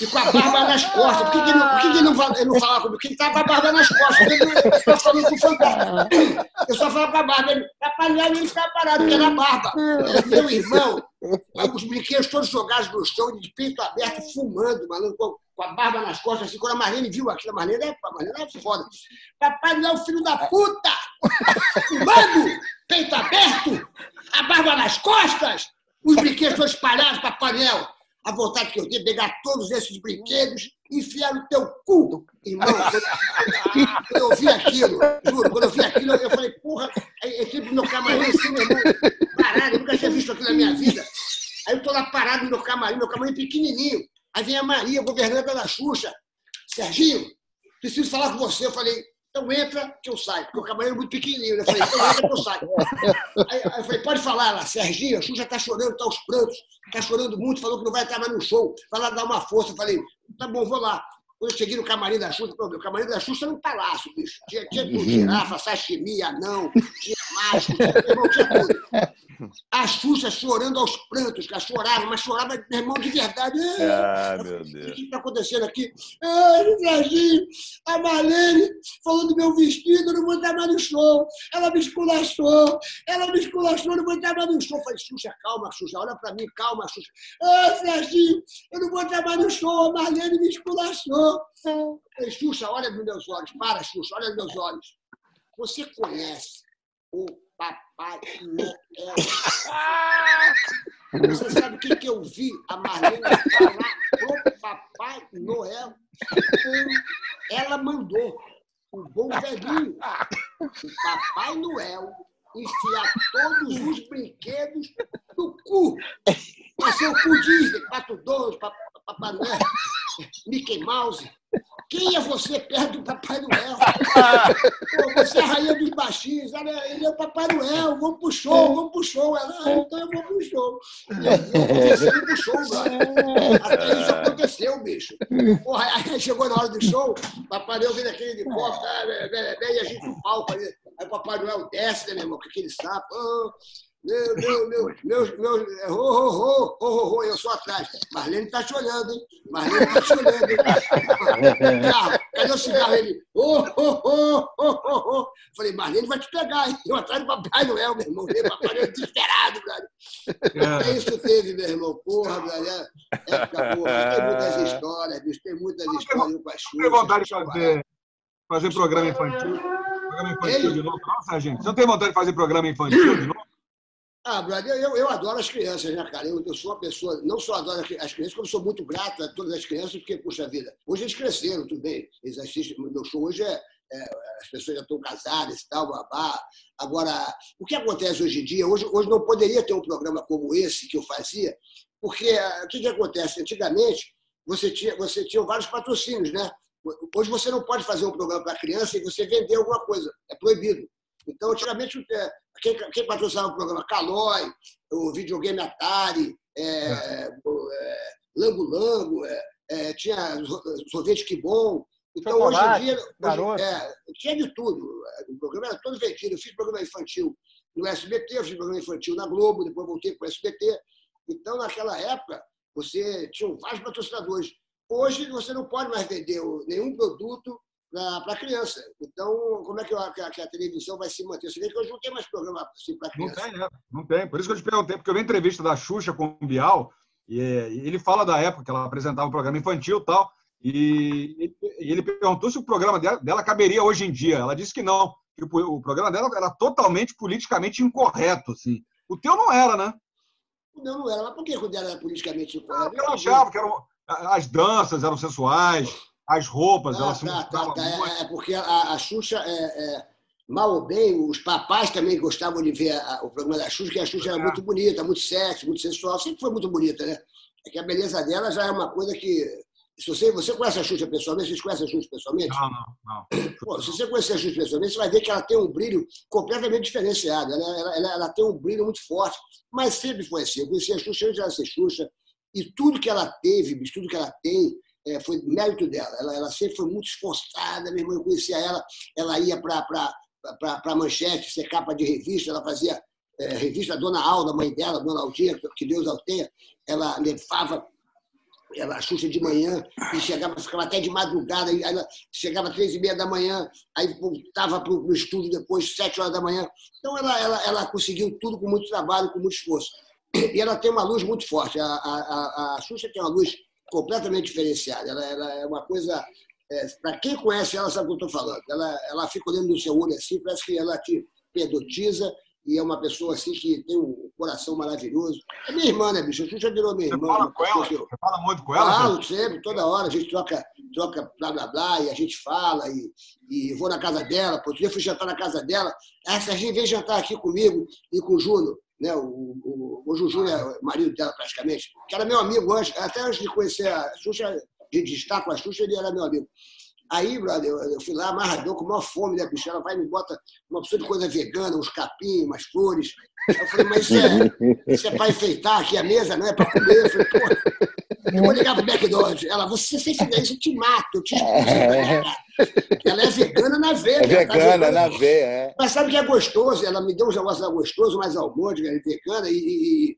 e com a barba nas costas. Por que, que, não, por que, não, ele não falava comigo? Porque ele estava com a barba nas costas. Ele não- Eu só falava com a barba. Ele, Papai Noel, ele ficava parado, porque era a barba. Meu irmão, os brinquedos todos jogados no chão, de peito aberto, fumando, maluco, com, a barba nas costas, assim. Quando a Marlene viu aquilo, a Marlene é, a Marlene é foda. Papai Noel, filho da puta! Fumando! Peito aberto! A barba nas costas! Os brinquedos todos espalhados, Papai Noel! A vontade que eu tenho de pegar todos esses brinquedos enfiar no teu cu, irmão. Quando, eu vi aquilo, juro, quando eu vi aquilo, eu falei, porra, eu fui pro meu camarim assim, meu irmão, parado, eu nunca tinha visto aquilo na minha vida. Aí eu tô lá parado no meu camarim, meu camarim pequenininho. Aí vem a Maria, governanta da Xuxa. Serginho, preciso falar com você. Eu falei, então entra que eu saio, porque o camarim é muito pequenininho. né? Eu falei, então entra que eu saio. Aí, aí eu falei, pode falar lá, Serginho, a Xuxa tá chorando, tá aos prantos, tá chorando muito, falou que não vai estar mais no show, vai lá dar uma força. Eu falei, tá bom, vou lá. Quando eu cheguei no camarim da Xuxa, meu camarim da Xuxa era um palácio, bicho. Tinha, tinha tudo, girafa, sashimi, anão, tinha A Xuxa chorando aos prantos, cara, chorava, mas chorava, meu irmão, de verdade. Ah, Eu meu falei, O Deus. que está acontecendo aqui? Ai, Serginho, a Marlene falou do meu vestido, eu não vou estar mais no show. Ela me esculachou, ela me esculachou, eu não vou estar mais no show. Eu falei, Xuxa, calma, Xuxa, olha para mim, calma, Xuxa. Ai, Serginho, eu não vou estar mais no show, a Marlene me esculachou. Eu falei, Xuxa, olha nos meus olhos, para, Xuxa, olha nos meus olhos. Você conhece o Papai Noel? Você sabe o que, que eu vi a Marlene falar pro Papai Noel? Ela mandou o bom velhinho, o Papai Noel, enfiar todos os brinquedos no cu. Vai ser o cu Disney, Pato Pa- Papai Noel, Mickey Mouse. Quem é você perto do Papai Noel? Pô, você é a rainha dos baixinhos. Ela, ele é o Papai Noel. Vamos pro show, vamos pro show. Ela, ah, então eu vou pro show. Eu, conversei pro show. Até isso aconteceu, bicho. Porra, aí chegou na hora do show, Papai Noel vem naquele helicóptero, ah, né, né, né, e a gente no palco ali. Aí o Papai Noel desce, né, meu irmão, com aquele sapo. Ah, meu, meu, meu, meu, meu, é, ho, ho, ho, ho, eu sou atrás. Marlene tá te olhando, hein? Marlene tá te olhando, hein? Cigarro, cadê o cigarro? Ele, ho, ho, ho, ho, ho. Falei, Marlene vai te pegar, hein? Eu atrás do Papai Noel, meu irmão. O Papai Noel desesperado, brother. É isso teve, meu irmão. Porra, brother. É, época boa. Tem muitas histórias, bicho. Tem muitas histórias Não tem vontade de fazer, fazer programa infantil? Programa infantil de novo, não, Sargento? Você não tem vontade de fazer programa infantil de novo? Ah, brother, eu, eu adoro as crianças, né, cara? Eu, eu sou uma pessoa, não só adoro as crianças, como sou muito grato a todas as crianças, porque, puxa vida, hoje eles cresceram, tudo bem. Eles assistem, meu show hoje é, é, as pessoas já estão casadas e tal, babá. Agora, o que acontece hoje em dia? Hoje, hoje não poderia ter um programa como esse que eu fazia, porque ah, o que, que acontece? Antigamente, você tinha, você tinha vários patrocínios, né? Hoje você não pode fazer um programa para criança e você vender alguma coisa, é proibido. Então, antigamente, é, quem, quem patrocinava o programa? Calói, o videogame Atari, é, o, é, Lango Lango, é, é, tinha sorvete que bom. Então, Chocolate, hoje em dia, hoje, é, tinha de tudo. O programa era todo vendido. Eu fiz programa infantil no SBT, eu fiz programa infantil na Globo, depois voltei para o SBT. Então, naquela época, você tinha vários patrocinadores. Hoje, você não pode mais vender nenhum produto para criança. Então, como é que a, que a- a televisão vai se manter? Você vê que hoje não tem mais programa assim para Não criança. tem, né? Não tem. Por isso que eu te perguntei, porque eu vi a entrevista da Xuxa com o Bial, e, ele fala da época que ela apresentava o programa infantil e tal, e, ele perguntou se o programa dela, dela caberia hoje em dia. Ela disse que não, que o, o programa dela era totalmente politicamente incorreto. Assim. O teu não era, né? Não, não era. Mas por que quando era politicamente incorreto? Porque ela achava que eram, as danças eram sensuais, as roupas, Ah, elas tá, tá, tá. É, é porque a, a Xuxa, é, é, mal ou bem, os papais também gostavam de ver a- o programa da Xuxa, que a Xuxa era É. muito bonita, muito sexy, muito sensual, sempre foi muito bonita, né? É que a beleza dela já é uma coisa que. Se você, você conhece a Xuxa pessoalmente? Vocês conhecem a Xuxa pessoalmente? Não, não, não. Pô, se você conhecer a Xuxa pessoalmente, você vai ver que ela tem um brilho completamente diferenciado. Ela, ela, ela, ela tem um brilho muito forte, mas sempre foi assim. Eu conheci a Xuxa antes de ela ser Xuxa, e tudo que ela teve, bicho, tudo que ela tem, é, foi mérito dela. Ela, ela sempre foi muito esforçada, meu irmão. Eu conhecia ela, ela ia para manchete, ser capa de revista, ela fazia é, revista Dona Alda, mãe dela, Dona Aldinha, que Deus a tenha. Ela levava ela, a Xuxa de manhã, e chegava, ficava até de madrugada, ela chegava às três e meia da manhã, aí voltava para o estúdio depois, sete horas da manhã. Então, ela, ela, ela conseguiu tudo com muito trabalho, com muito esforço. E ela tem uma luz muito forte. A, a, a, a Xuxa tem uma luz completamente diferenciada. Ela, ela é uma coisa. É, para quem conhece ela, sabe o que eu estou falando. Ela, ela fica olhando no seu olho assim, parece que ela te pedotiza e é uma pessoa assim que tem um coração maravilhoso. É minha irmã, né, bicho? A Xuxa virou minha Você irmã. fala uma com ela? eu- Você fala muito com ela? Falo sempre, toda hora, a gente troca, troca blá blá blá, e a gente fala, e, e vou na casa dela, outro dia fui jantar na casa dela, ah, Serginho, vem jantar aqui comigo e com o Júnior, né? O, o, o Júnior é marido dela praticamente, que era meu amigo antes, até antes de conhecer a Xuxa, de, de estar com a Xuxa, ele era meu amigo. Aí, brother, eu, fui lá amarradão, com maior fome, né, bicho? Ela vai e me bota uma opção de coisa vegana, uns capim, umas flores. Eu falei, mas isso é, isso é para enfeitar aqui a mesa, não é para comer? Eu falei, pô, eu vou ligar pro McDonald's. Ela, você se fizer isso, eu te mato, eu te expulso. Ela é vegana na veia. É cara, tá vegana, na veia, é. Mas sabe o que é gostoso? Ela me deu uns negócios gostosos, mais almôndega, vegana, e, e,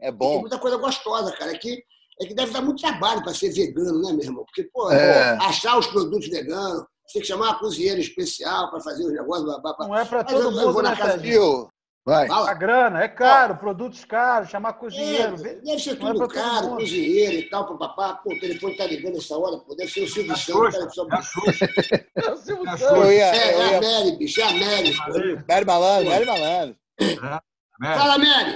É e tem bom. muita coisa gostosa, cara. É que, é que deve dar muito trabalho para ser vegano, né, meu irmão? Porque, pô, É. pô, achar os produtos veganos, você tem que chamar uma cozinheira especial para fazer os negócios. blá, blá, blá. Não é para todo eu- eu mundo, vou na né, casa? Viu? Vai. A Fala. grana é caro, produtos caros, chamar É, cozinheiro. vê- deve ser não é tudo todo caro, mundo. cozinheiro e tal, papapá. Pô, o telefone tá ligando essa hora, pô, deve ser o Silvio É a Santos. Só- é a. É o Silvio É a Santos. Eu É, eu é a. Mary, bicho, é a Mary. Mary Malandro, Mary Malandro. Né? Fala, Mary.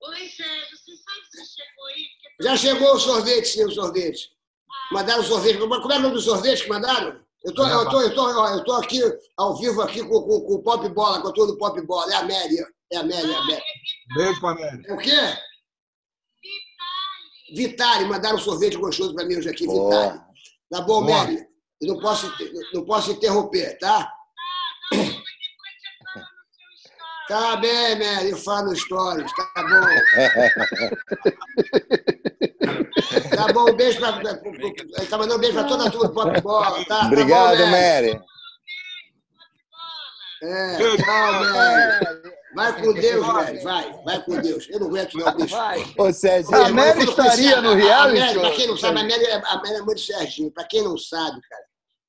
Oi, Sérgio, você sabe se chegou aí? Já chegou o sorvete, o sorvete. Mandaram o sorvete. Como é o nome do sorvete que mandaram? Eu tô, eu, tô, eu, tô, eu tô aqui, ao vivo, aqui com, com, com o Pop Bola, com todo o Pop Bola. É a Amélia. É a Amélia, é a Amélia. Beijo pra Amélia. É o quê? Vitale, mandaram um sorvete gostoso para mim hoje aqui. Vitale. Tá bom. Mary? Eu não posso, não posso interromper, tá? Tá bem, Mary, eu falo stories, tá bom. Tá bom, um beijo pra. Tá mandando um beijo pra toda a turma do Pop Bola, tá? Obrigado, tá bom, Mary. É, tchau, Mary. Vai com Deus, Mary, vai, vai com Deus. Eu não aguento, não, bicho. Ô, Sérgio, A Mary estaria a- no a- a reality, Mary, Pra quem não sabe, a? Mary, é- a Mary é mãe do Serginho. Pra quem não sabe, cara,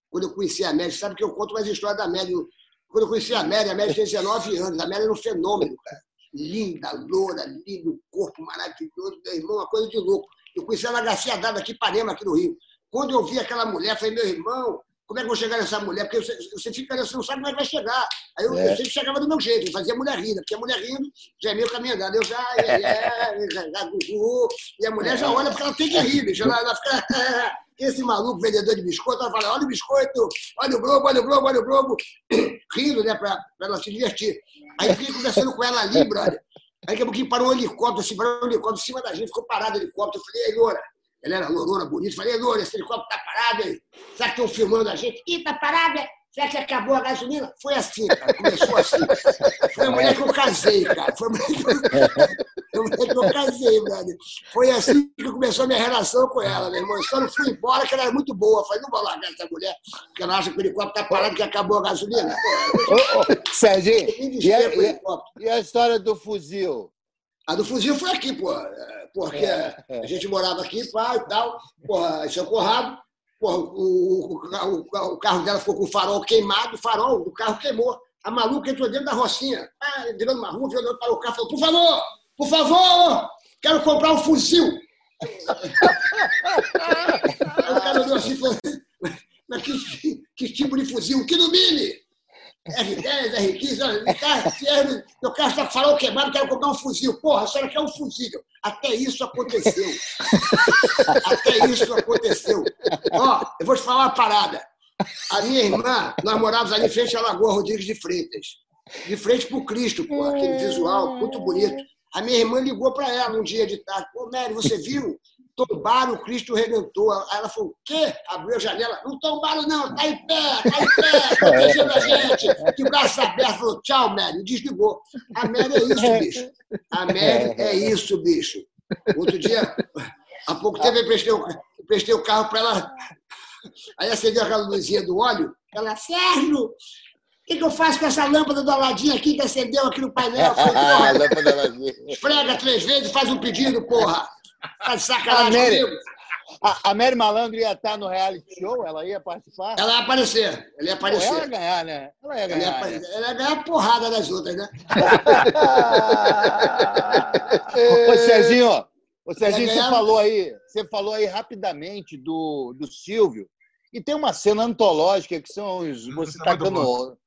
quando eu conheci a Mary, sabe que eu conto mais história da Mary. Quando eu conheci a Mary, a Mary tinha 19 anos. A Mary era um fenômeno, cara. Linda, loura, lindo, corpo maravilhoso. Meu irmão, uma coisa de louco. Eu conheci ela na Garcia Dada, aqui em Ipanema, aqui no Rio. Quando eu vi aquela mulher, falei, meu irmão, como é que eu vou chegar nessa mulher? Porque você, você fica, você não sabe como é que vai chegar. Aí eu, É. eu sempre chegava do meu jeito, eu fazia a mulher rindo, porque a mulher rindo já é meio caminho andado. Eu já, é, é, já, já, gugu, e a mulher já olha porque ela tem que rir, bicho. Ela, ela fica. Esse maluco vendedor de biscoito, ela fala: olha o biscoito, olha o globo, olha o globo, olha o globo. Rindo, né, pra, pra ela se divertir. Aí fiquei conversando com ela ali, brother. Aí daqui a pouquinho parou um helicóptero, assim, parou um helicóptero em cima da gente, ficou parado o helicóptero. Eu falei, ei, Loura. Ela era lourona, bonita. Falei, ei, Loura, esse helicóptero tá parado aí. Será que estão filmando a gente? Ih, tá parado, é? Será que acabou a gasolina? Foi assim, cara. Começou assim. Foi a mulher que eu casei, cara. Foi a mulher que eu, mulher que eu casei, brother. Foi assim que começou a minha relação com ela, meu irmão. Eu só não fui embora, que ela era muito boa. Eu falei, não vou largar essa mulher, porque ela acha que o helicóptero tá parado, que acabou a gasolina. Pô, Serginho, eu me e a, e e a história do fuzil? A do fuzil foi aqui, pô. é, Porque a gente morava aqui, pá, e tal. Porra, em São Conrado. Porra, o, o, o- carro dela ficou com o farol queimado, o farol do carro queimou. A maluca entrou dentro da rocinha, ah, virando uma rua, virando para o carro, falou, por favor, por favor, quero comprar um fuzil. Aí o cara olhou assim e falou, mas que, que tipo de fuzil? Que domine! R10, R15, olha, meu carro, serve, meu carro está com farol queimado, quero comprar um fuzil. Porra, a senhora quer um fuzil. Até isso aconteceu. Até isso aconteceu. Ó, eu vou te falar uma parada. A minha irmã, nós morávamos ali em frente à Lagoa Rodrigues de Freitas. De frente para o Cristo, pô, aquele visual muito bonito. A minha irmã ligou para ela um dia de tarde. Pô, Mary, você viu? Tombaram o Cristo Redentor. Aí ela falou, o quê? Abriu a janela. Não tombaram, não. Tá em pé, tá em pé, protegendo a gente. De braços abertos. Falou, tchau, Mary. Desligou. A Mary é isso, bicho. A Mary é isso, bicho. Outro dia, há pouco tempo, eu emprestei o, emprestei o carro para ela. Aí acendeu aquela luzinha do óleo. Ela, Sérgio, o que, que eu faço com essa lâmpada do Aladim aqui que acendeu aqui no painel? Falei, porra, esfrega três vezes e faz um pedido, porra. Tá de sacanagem Ah, Mary. comigo? A, a Mary Malandro ia estar no reality show? Ela ia participar? Ela ia aparecer. Ela ia Pô, ela ia aparecer. ganhar, né? Ela ia Ela ia, ganhar. né? aparecer. ela ia ganhar a porrada das outras, né? Ô, Serginho, ô, Serginho, você ganhar. falou aí, você falou aí rapidamente do, do Silvio. E tem uma cena antológica que são os, você é tacando.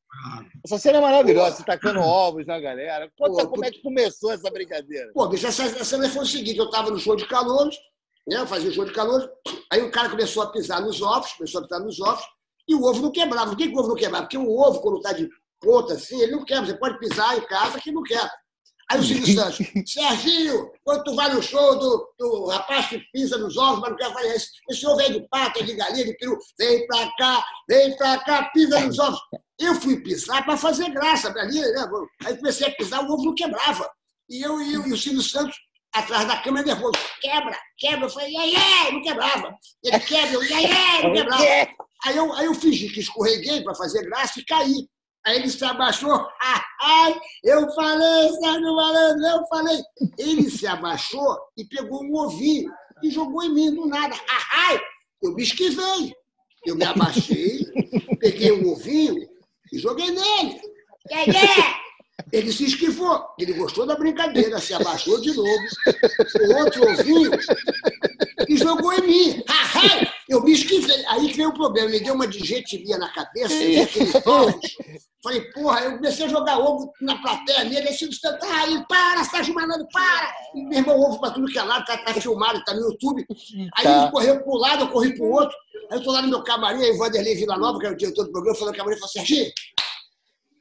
Essa cena é maravilhosa, você tacando ovos na galera. Conta Pô, como é que começou essa brincadeira. Pô, bicho, essa, essa cena foi o seguinte: eu estava no show de calores, né? Eu fazia o show de calores, aí o cara começou a pisar nos ovos, começou a pisar nos ovos, e o ovo não quebrava. Por que, que o ovo não quebrava? Porque o ovo, quando está de ponta assim, ele não quebra. Você pode pisar em casa que não quebra. Aí o Silvio Santos, Serginho, quando tu vai no show do, do rapaz que pisa nos ovos, mas não quer fazer isso, esse ovo é de pata, é de galinha, de peru, vem pra cá, vem pra cá, pisa nos ovos. Eu fui pisar para fazer graça ali, né? Aí comecei a pisar, o ovo não quebrava. E eu e, eu, e o Silvio Santos, atrás da câmera, nervoso, quebra, quebra. Eu falei, ai, ai, não quebrava. Ele quebra, eu, ai, ai, não quebrava. Aí eu, aí eu fingi que escorreguei para fazer graça e caí. Aí ele se abaixou. Ai, eu falei, Sérgio Malandro, eu falei. Ele se abaixou e pegou um ovinho e jogou em mim do nada. Ai, eu me esquivei. Eu me abaixei, peguei um ovinho e joguei nele. Ele se esquivou. Ele gostou da brincadeira, se abaixou de novo, o outro ovinho e jogou em mim. Eu me esquivei. Aí que veio o problema. Me deu uma digetilia na cabeça, Falei, porra, eu comecei a jogar ovo na plateia nele, aí Silvio Santos, ah, ele para, Sérgio Malandro, para! E meu irmão, ovo pra tudo que é lado, tá, tá filmado, tá no YouTube. Aí Tá. ele correu pro lado, eu corri pro outro. Aí eu tô lá no meu camarim, aí o Vanderlei Villanova, que era o diretor do programa, falou no camarim, falou, Serginho,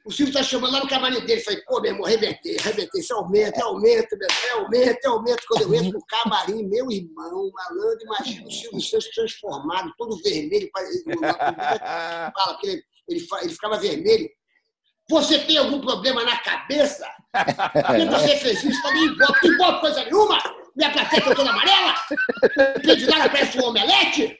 o Silvio tá chamando lá no camarim dele. Falei, pô, meu irmão, arrebentei, arrebentei, isso aumenta, aumento, meu irmão, aumento, é aumento. Quando eu entro no camarim, meu irmão, malandro, imagina o Silvio Santos transformado, todo vermelho, parece- fala que ele, ele, ele ficava vermelho. Você tem algum problema na cabeça? Por que você fez isso? Tá nem igual, que igual coisa nenhuma! Minha plateia toda amarela? Não de nada, parece um omelete?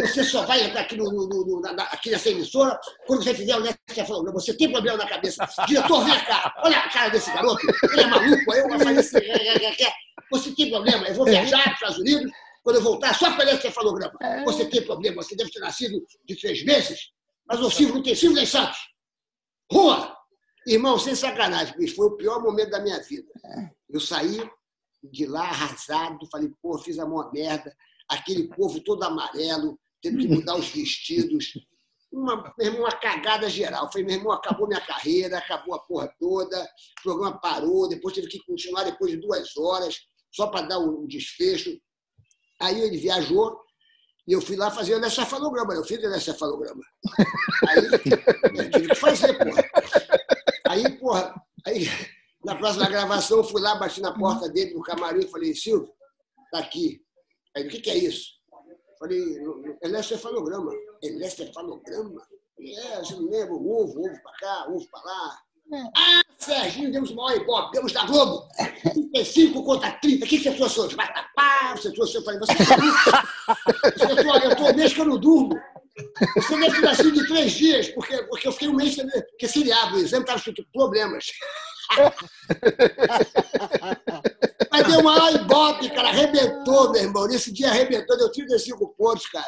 Você só vai entrar aqui, no, no- no- na- aqui nessa emissora quando você fizer o você falou, você tem problema na cabeça. Diretor, vem cá, olha a cara desse garoto, ele é maluco, eu vou fazer assim, é, é, é, você tem problema, eu vou viajar para os Estados Unidos, quando eu voltar, só para encefalograma. Você tem problema, você deve ter nascido de três meses, mas o Silvio não tem Silvio nem Santos. Rua! Irmão, sem sacanagem, bicho, foi o pior momento da minha vida. Eu saí de lá arrasado, falei, pô, fiz a maior merda. Aquele povo todo amarelo, teve que mudar os vestidos. Uma, irmão, uma cagada geral. Falei, meu irmão, acabou minha carreira, acabou a porra toda, o programa parou, depois teve que continuar depois de duas horas, só para dar o desfecho. Aí ele viajou e eu fui lá fazer o encefalograma. Eu fiz o encefalograma. Aí eu tive que fazer, porra. Aí, porra, aí, na próxima gravação, eu fui lá, bati na porta dele, no camarim, e falei, Silvio, tá aqui. Aí, o que, que é isso? Falei, ele é cefalograma. Ele é? É, você não lembra? Ovo, ovo pra cá, ovo pra lá. Ah, Serginho, demos o maior ibope, demos da Globo. 35 contra 30. O que você trouxe hoje? Vatapá, você trouxe. Eu falei, você é trouxe, eu um mês que eu não durmo. Você deve ter nascido de três dias, porque, porque eu fiquei um mês. Porque feriado, o exame estava escrito problemas. Deu uma ibope, cara, arrebentou, meu irmão. Nesse dia arrebentou, deu 35 pontos, cara.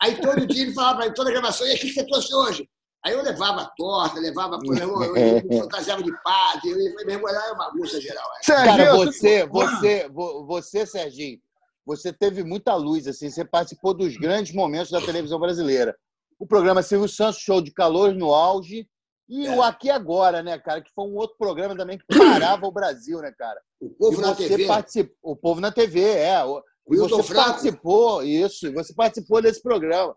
Aí todo dia ele falava para mim, toda a gravação, e aí, o que você trouxe hoje? Aí eu levava torta, levava, meu irmão, eu, fantasiava de padre, eu, meu irmão, era uma bagunça geral. Serginho, Cara, você, você, vo- você, Serginho, você teve muita luz, assim, você participou dos grandes momentos da televisão brasileira. O programa Silvio Santos, show de calor no auge, e o Aqui Agora, né, cara, que foi um outro programa também que parava o Brasil, né, cara? O povo e na TV, participou, o povo na TV, é. E você Franco. participou, isso, você participou desse programa.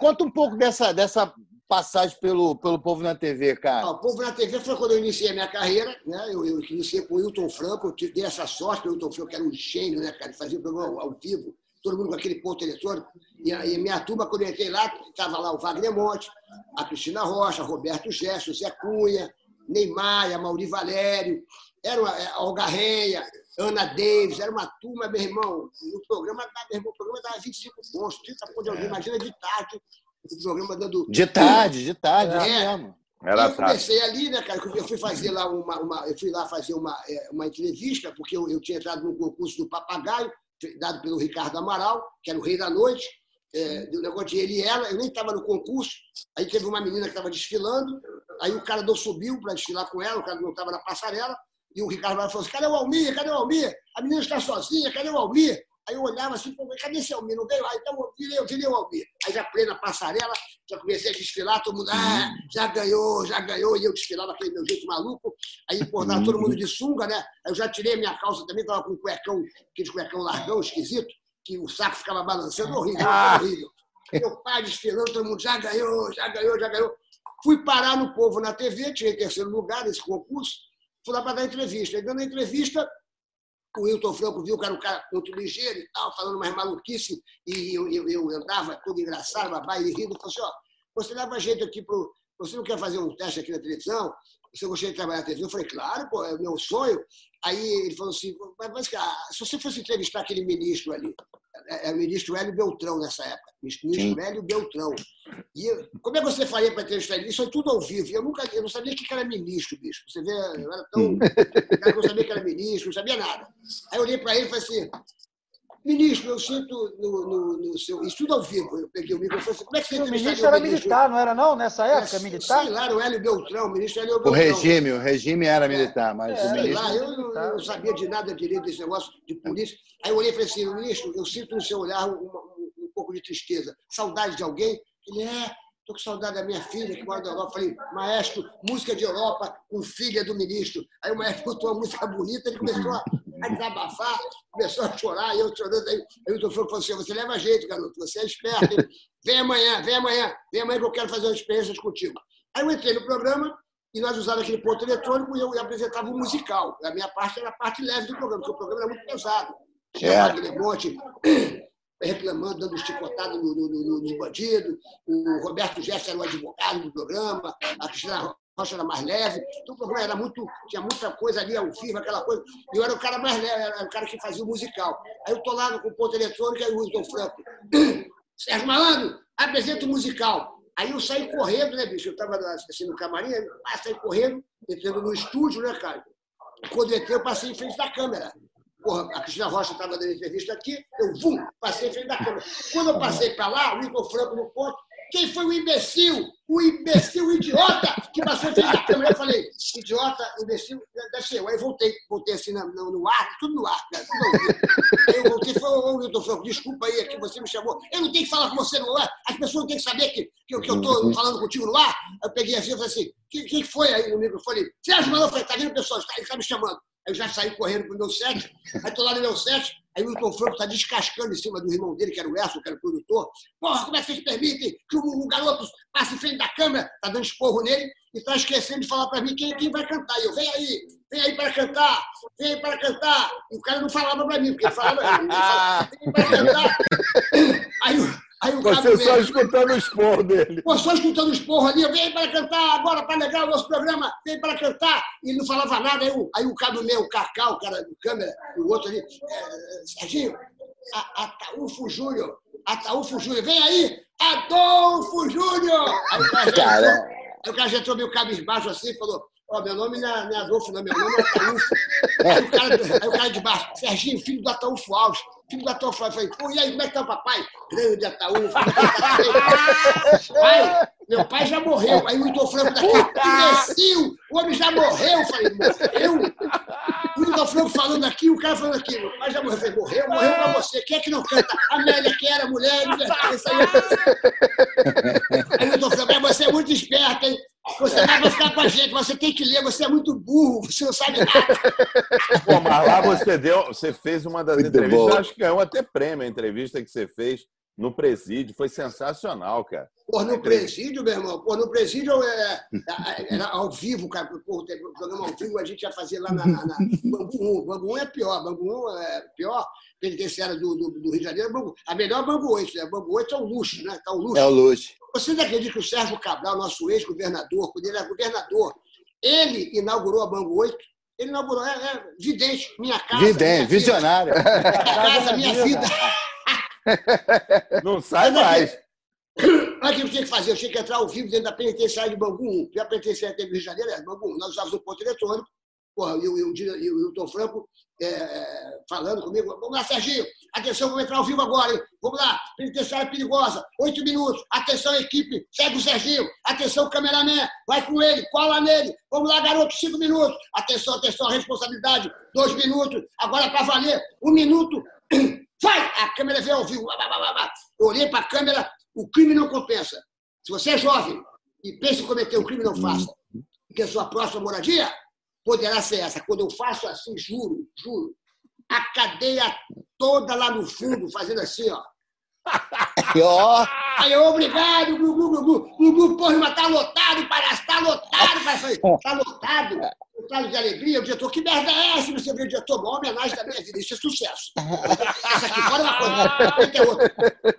Conta um pouco dessa, dessa passagem pelo, pelo povo na TV, Ah, cara. o povo na TV foi quando eu iniciei a minha carreira, né? Eu, eu iniciei com o Wilton Franco, eu dei essa sorte, o Wilton Franco era um gênio, né, cara? Ele fazia programa ao vivo, todo mundo com aquele ponto eletrônico. E a, minha turma, quando eu entrei lá, estava lá o Wagner Monte, a Cristina Rocha, Roberto Gesso, Zé Cunha, Neymar, a Mauri Valério, era uma, a Olga Reia, Ana Davis, era uma turma, meu irmão. O programa, meu irmão, o programa dava 25 pontos, 30 pontos de alguém, imagina de tarde, o programa dando De tarde, de tarde, isso É. mesmo. Era eu tarde. comecei ali, né, cara? Eu fui fazer lá uma, uma- eu fui lá fazer uma, é, uma entrevista, porque eu, eu tinha entrado no concurso do Papagaio, dado pelo Ricardo Amaral, que era o rei da noite, é, do negócio de ele e ela. Eu nem estava no concurso. Aí teve uma menina que estava desfilando, aí o cara não subiu para desfilar com ela, o cara não estava na passarela, e o Ricardo Amaral falou assim: cadê o Almir? Cadê o Almir? A menina está sozinha, cadê o Almir? Aí eu olhava assim, pô, cadê esse Almir? Não veio? Aí então eu virei, eu virei o Almir. Aí já plena passarela, já comecei a desfilar, todo mundo, ah, já ganhou, já ganhou, e eu desfilava aquele meu jeito maluco. Aí, pô, tava todo mundo de sunga, né? Aí eu já tirei a minha calça também, tava com um cuecão, aquele cuecão largão, esquisito, que o saco ficava balançando, horrível, horrível. Meu pai desfilando, todo mundo já ganhou, já ganhou, já ganhou. Fui parar no Povo na TV, tirei terceiro lugar nesse concurso, fui lá para dar entrevista. Aí, dando a entrevista, o Wilton Franco viu que era um cara muito ligeiro e tal, falando mais maluquice, e eu, eu, eu andava todo engraçado, babá, e rindo, falou assim, ó, você leva jeito aqui pro... Você não quer fazer um teste aqui na televisão? Você gostaria de trabalhar na televisão? Eu falei, claro, pô, é o meu sonho. Aí ele falou assim, mas, mas cara, se você fosse entrevistar aquele ministro ali, é, é o ministro Hélio Beltrão nessa época, ministro Sim. Hélio Beltrão. E eu- como é que você faria para entrevistar ele? Isso é tudo ao vivo. Eu nunca, eu não sabia que era ministro, bicho. Você vê, eu era tão. Eu não sabia que era ministro, não sabia nada. Aí eu olhei para ele e falei assim: Ministro, eu sinto no, no, no seu. Isso tudo ao vivo. Eu peguei o microfone como é que você O ministro era o ministro? militar, não era não? Nessa época, É, militar? Sei lá, era o Hélio Beltrão, o ministro Hélio O Beltrão. regime, o regime era militar, mas É, o Sei ministro. lá, eu não, eu não sabia de nada direito desse negócio de polícia. Aí eu olhei e falei assim, ministro, eu sinto no seu olhar um, um- um pouco de tristeza. Saudade de alguém? Ele é, Tô com saudade da minha filha que mora na Europa. Falei, maestro, música de Europa com filha do ministro. Aí o maestro botou uma música bonita, ele começou a, a desabafar, começou a chorar, e eu chorando. Aí, aí o doutor falou assim: você leva jeito, garoto, você é esperto. Hein? Vem amanhã, vem amanhã, vem amanhã que eu quero fazer uma experiência contigo. Aí eu entrei no programa e nós usávamos aquele ponto eletrônico e eu apresentava um musical. A minha parte era a parte leve do programa, porque o programa era muito pesado. Tinha É. Wagner Monte reclamando, dando chicotada no, no, no, nos bandidos, o Roberto Jefferson era o advogado do programa, a Cristina Rocha era mais leve. Então o programa era muito, tinha muita coisa ali ao vivo, aquela coisa. Eu era o cara mais leve, era o cara que fazia o musical. Aí eu tô lá com ponto eletrônico, aí o Wilton Franco. Sérgio Malandro, apresenta o musical. Aí eu saí correndo, né, bicho? Eu estava assim no camarim, eu saí correndo, entrando no estúdio, né, cara? Quando entrei, eu passei em frente da câmera. Porra, a Cristina Rocha estava dando entrevista aqui, eu, vum, passei em frente da câmera. Quando eu passei para lá, o Wilton Franco no ponto, quem foi o imbecil? O imbecil, o idiota que passou em frente da câmera. Eu falei, idiota, imbecil, deve ser eu. Aí voltei, voltei assim no, no, no ar, tudo no ar, cara, tudo eu voltei e falei, ô Franco, desculpa aí, é que você me chamou. Eu não tenho que falar com você no ar, as pessoas têm que saber que, que, que eu estou falando contigo no ar. Eu peguei assim e falei assim, o que, foi aí no microfone? Sérgio Malandro, falei, tá vendo, pessoal? Ele está me chamando. Eu já saí correndo pro meu set, aí tô lá no meu set, aí o Wilton Franco tá descascando em cima do irmão dele, que era o Erso, que era o produtor. Porra, como é que vocês permitem que o, garoto passe em frente da câmera, tá dando esporro nele, e tá esquecendo de falar para mim quem, quem vai cantar. E eu, vem aí, vem aí para cantar, vem aí para cantar. E o cara não falava para mim, porque ele falava, ele falava vem para cantar. Aí, o- aí o Você só escutando o esporro dele. Pô, só escutando os porros ali, vem para cantar agora, para legal o nosso programa, vem para cantar. E não falava nada. Aí o, aí o cara do meu, o Cacau, o cara do câmera, o outro ali, é, Serginho, Ataúfo Júnior, Ataúfo Júnior, vem aí, Adolfo Júnior! Aí o cara já Cara. entrou, aí o cara já entrou meio cabisbaixo assim e falou, ó, meu nome não é, não é Adolfo, não, meu nome é Ataúfo. Aí o cara, aí o cara de baixo, Serginho, filho do Ataúfo Alves, filho do Ataúfo Alves. Falei, pô, e aí, como é que tá o papai? Grande Ataúfo. Pai, meu pai já morreu. Aí o Hilton Franco daqui, imbecil, o homem já morreu. Eu falei, morreu? O Hilton Franco falando aqui, o cara falando aqui, meu pai já morreu. Morreu? Morreu pra você. Quem é que não canta? A Amélia, que era mulher, verdade, isso aí. Aí o Franco, mas você é muito esperto, hein? Você vai ficar com a gente, você tem que ler, você é muito burro, você não sabe nada. Pô, mas lá você deu, você fez uma das Muito entrevistas, bom. eu acho que ganhou até prêmio a entrevista que você fez no presídio, foi sensacional, cara. Pô, no presídio, meu irmão, pô, no presídio é, é, era ao vivo, cara. Pô, tem programa ao vivo a gente ia fazer lá na, na, na Bangu 1. Bangu 1 é pior, Bangu 1 é pior, penitenciária do, do, do Rio de Janeiro. Bangu. A melhor é Bangu 8, né? Bangu 8 é o luxo, né? Tá o luxo. É o luxo. Vocês acreditam que o Sérgio Cabral, nosso ex-governador, quando ele era governador, ele inaugurou a Bangu 8? Ele inaugurou, é, é vidente, minha casa. minha Vidente, vida, visionário. Minha casa, minha vida. Não sai Mas é mais. Olha o que eu tinha que fazer. Eu tinha que entrar ao vivo dentro da penitenciária de Bangu 1. Porque a penitenciária teve Rio de Janeiro, é Bangu 1. Nós usávamos o ponto eletrônico. Porra, e, o- e Hilton Franco é, falando comigo. Vamos lá, Serginho. Atenção, vamos entrar ao vivo agora, hein? Vamos lá. Penitenciária perigosa. Oito minutos. Atenção, equipe. Segue o Serginho. Atenção, cameraman. Vai com ele. Cola nele. Vamos lá, garoto. Cinco minutos. Atenção, atenção. Responsabilidade. Dois minutos. Agora para valer. Um minuto. Vai! A câmera veio ao vivo. Blá, blá, blá, blá. Eu olhei para a câmera. O crime não compensa. Se você é jovem e pensa em cometer um crime, não faça. Porque a sua próxima moradia poderá ser essa. Quando eu faço assim, juro, juro, a cadeia toda lá no fundo, fazendo assim, ó. Ó, Aí, obrigado, Gugu, Gugu. Gugu, porra, mas tá lotado, parece, tá lotado, parece. Tá lotado. Lotado de alegria. O diretor, que merda é essa? Você vê o diretor, uma homenagem da minha vida. Isso é sucesso. Essa aqui fora é uma coisa. Ter outra.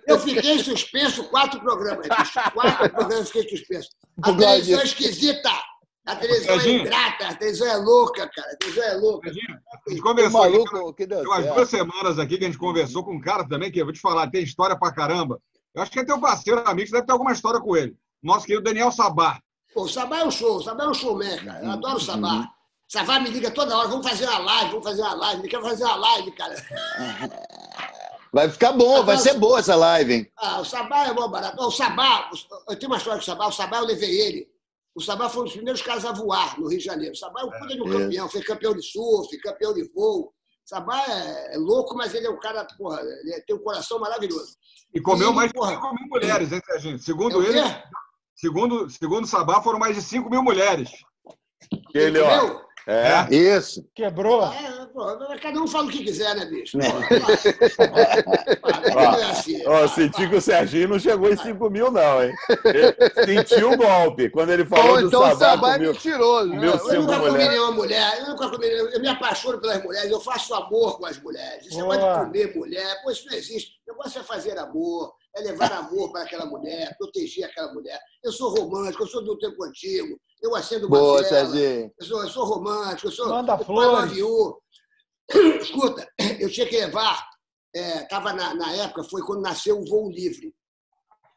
Eu fiquei suspenso quatro programas. Quatro programas fiquei suspenso. A televisão é esquisita. A televisão é ingrata. A televisão é louca, cara. A televisão é louca. Imagina, a gente conversou aqui, maluco deu tem umas duas semanas aqui que a gente conversou com um cara também, que eu vou te falar, tem história pra caramba. Eu acho que é teu parceiro, amigo, você deve ter alguma história com ele. Nosso querido Daniel Sabá. Pô, o Sabá é um show, o Sabá é um showman, cara. Eu adoro o Sabá. Sabá me liga toda hora, vamos fazer uma live, vamos fazer uma live. Ele quer fazer uma live, cara. Vai ficar bom, vai ser boa essa live, hein? Ah, o Sabá é bom barato. O Sabá, eu tenho uma história com o Sabá. O Sabá eu levei ele. O Sabá foi um dos primeiros caras a voar no Rio de Janeiro. O Sabá é um puta de um É. campeão. Foi campeão de surf, campeão de voo. O Sabá é, é louco, mas ele é um cara, porra, ele tem um coração maravilhoso. E comeu Ih, mais de porra. 5 mil mulheres, hein, Serginho? É Segundo o ele, segundo, segundo o Sabá, foram mais de 5 mil mulheres. Ele, ó. Entendeu? É. Isso. Quebrou. É, pô, cada um fala o que quiser, né, bicho? É. Pô, não é assim. Ó, senti que o Serginho não chegou em 5 mil, não, hein? Ele sentiu o golpe. Quando ele falou Ou do então o Sabá, é mentiroso. né? Meu Eu Cinco nunca comi nenhuma mulher, eu nunca comi nenhuma, eu me apaixono pelas mulheres, eu faço amor com as mulheres. Negócio Boa. de comer mulher, pô, isso não existe. O negócio é fazer amor, é levar amor para aquela mulher, proteger aquela mulher. Eu sou romântico, eu sou do tempo antigo, eu acendo uma Boa, vela, Serginho. eu sou, eu sou romântico, eu sou. Manda eu flores. falo avião. Escuta, eu tinha que levar, estava na, na época, foi quando nasceu o voo livre.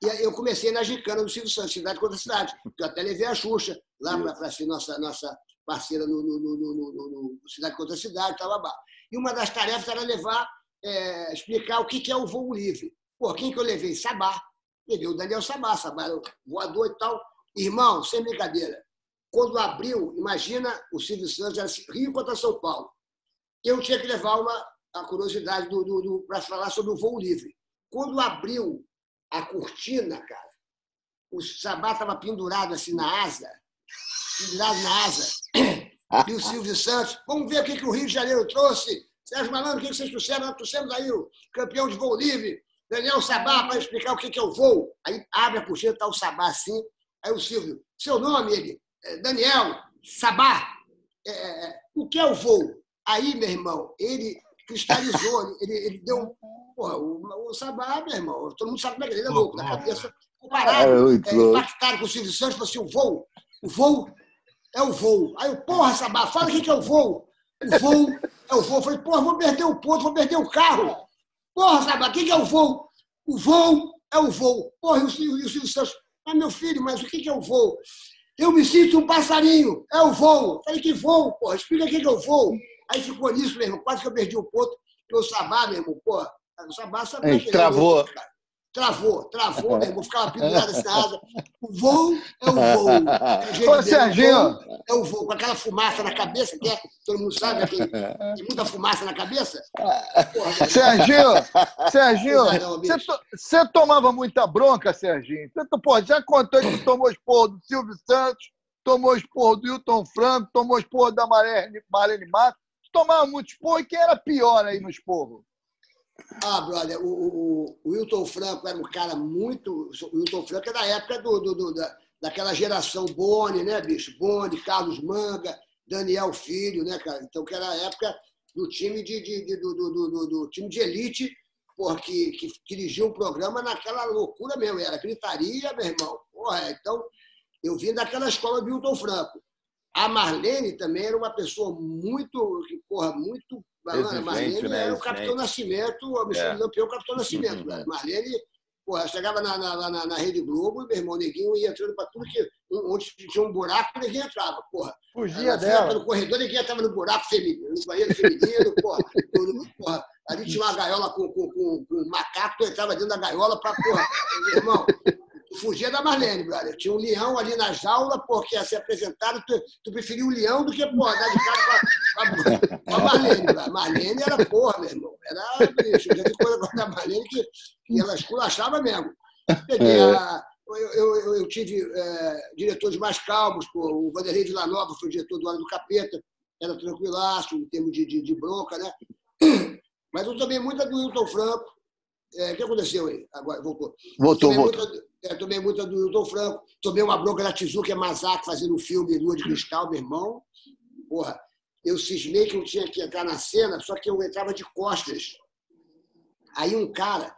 E aí eu comecei na Gicana do Silvio Santos, cidade contra cidade. Eu até levei a Xuxa lá para ser nossa, nossa parceira no, no, no, no, no- no- no Cidade contra Cidade, tal, babá. E uma das tarefas era levar, é, explicar o que que é o voo livre. Pô, quem que eu levei? Sabá. Levei o Daniel Sabá, Sabá era o voador e tal. Irmão, sem brincadeira. Quando abriu, imagina o Silvio Santos, era Rio contra São Paulo. Eu tinha que levar uma, a curiosidade do, do, do, para falar sobre o voo livre. Quando abriu a cortina, cara, o Sabá estava pendurado assim na asa, pendurado na asa, e o Silvio Santos, vamos ver o que, que o Rio de Janeiro trouxe. Sérgio Malandro, o que, que vocês trouxeram? Nós trouxemos aí o campeão de voo livre, Daniel Sabá, para explicar o que, que é o voo. Aí abre a cortina, está o Sabá assim. Aí o Silvio, seu nome, ele, "É, Daniel Sabá, é, é, o que é o voo? Aí, meu irmão, ele cristalizou, ele, ele deu um. Porra, o, o Sabá, meu irmão, todo mundo sabe como é que ele é louco, na cabeça, É muito é, louco. impactaram com o Silvio Santos, falou assim: o voo, o voo é o voo. Aí eu, porra, Sabá, fala o que é o voo. O voo é o voo. Eu falei, porra, vou perder o ponto, vou perder o carro. Porra, Sabá, o que é o voo? O voo é o voo. Porra, e o Silvio, e o Silvio Santos, ah, meu filho, mas o que é o voo? Eu me sinto um passarinho, é o voo. Eu Falei, que voo, porra, explica o que que é o voo. Aí ficou nisso, meu irmão, quase que eu perdi o ponto, porque o Sabá, meu irmão, porra, o Sabá sabe é travou. louco, cara. Travou, travou, meu irmão, ficava pendurado assim na asa. O voo é o voo. É Ô, Serginho. É o voo, com aquela fumaça na cabeça, que é, todo mundo sabe, né, tem, tem muita fumaça na cabeça. Porra, irmão. Serginho, Serginho, você, to- tomava muita bronca, Serginho? Você, pô, já contou que tomou esporro do Silvio Santos, tomou esporro do Hilton Franco, tomou esporro da Marlene, Marlene Matos. Tomava muito esporro e quem era pior aí no esporro? Ah, brother, o, o, o Wilton Franco era um cara muito. O Wilton Franco é da época do, do- do- da, daquela geração Boni, né, bicho? Boni, Carlos Manga, Daniel Filho, né, cara? Então, que era a época do time de, de- de- do, do, do- time de elite, porra, que, dirigia o programa naquela loucura mesmo. Era gritaria, meu irmão. Porra, então, eu vim daquela escola do Wilton Franco. A Marlene também era uma pessoa muito, porra, muito. A Exigente, Marlene né? era o Capitão Exigente. Nascimento, a Michelle É. Lampião, o Capitão Nascimento. Uhum. né? Marlene, porra, chegava na, na, na, na Rede Globo, meu irmão Neguinho ia entrando para tudo que. Onde tinha um buraco, ninguém entrava, porra. Fugia Ela dela. Pelo corredor, ninguém estava no buraco feminino, no banheiro feminino, porra. no- no- porra. Ali tinha uma gaiola com, com, com, com um macaco, tu entrava dentro da gaiola para, porra, meu irmão, fugia da Marlene, brother. Tinha um leão ali na jaula, porque ia ser apresentado, tu, tu preferia o leão do que, porra, dar de cara com a- com a Marlene, brother. Marlene era, porra, meu irmão. Era, bicho, já vi coisa com a Marlene que, que ela esculachava mesmo. Peguei a, eu, eu, eu- tive é, diretores mais calmos, pô, o Vanderlei Villanova foi o diretor do Hora do Capeta, era tranquilaço em termos de, de, de bronca, né? Mas eu tomei muita do Hilton Franco. É, o que aconteceu aí? Agora, voltou. Voltou, voltou. Muita, é, tomei muita do Hilton Franco. Tomei uma bronca da Tizuka Mazak fazendo um filme Lua de Cristal, meu irmão. Porra, eu cismei que eu tinha que entrar na cena, só que eu entrava de costas. Aí um cara.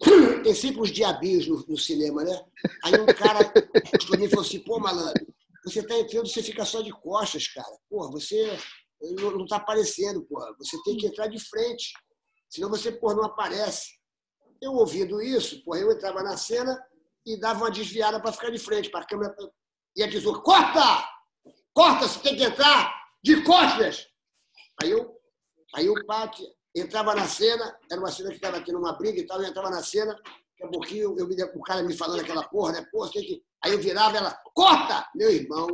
Tem sempre os diabinhos no, no cinema, né? Aí um cara gostou de mim e falou assim: pô, malandro, você tá entrando, você fica só de costas, cara. Pô, você não, não tá aparecendo, porra. Você tem que entrar de frente. Senão você, porra, não aparece. Eu ouvindo isso, porra, eu entrava na cena e dava uma desviada para ficar de frente, para a câmera. E a tesoura, corta! Corta, você tem que entrar de costas! Aí eu, aí eu pá, entrava na cena, era uma cena que estava tendo uma briga e tal, eu entrava na cena, daqui a pouquinho eu, me- o cara me falando aquela porra, né? Porra, tem que. Aí eu virava ela, corta! Meu irmão,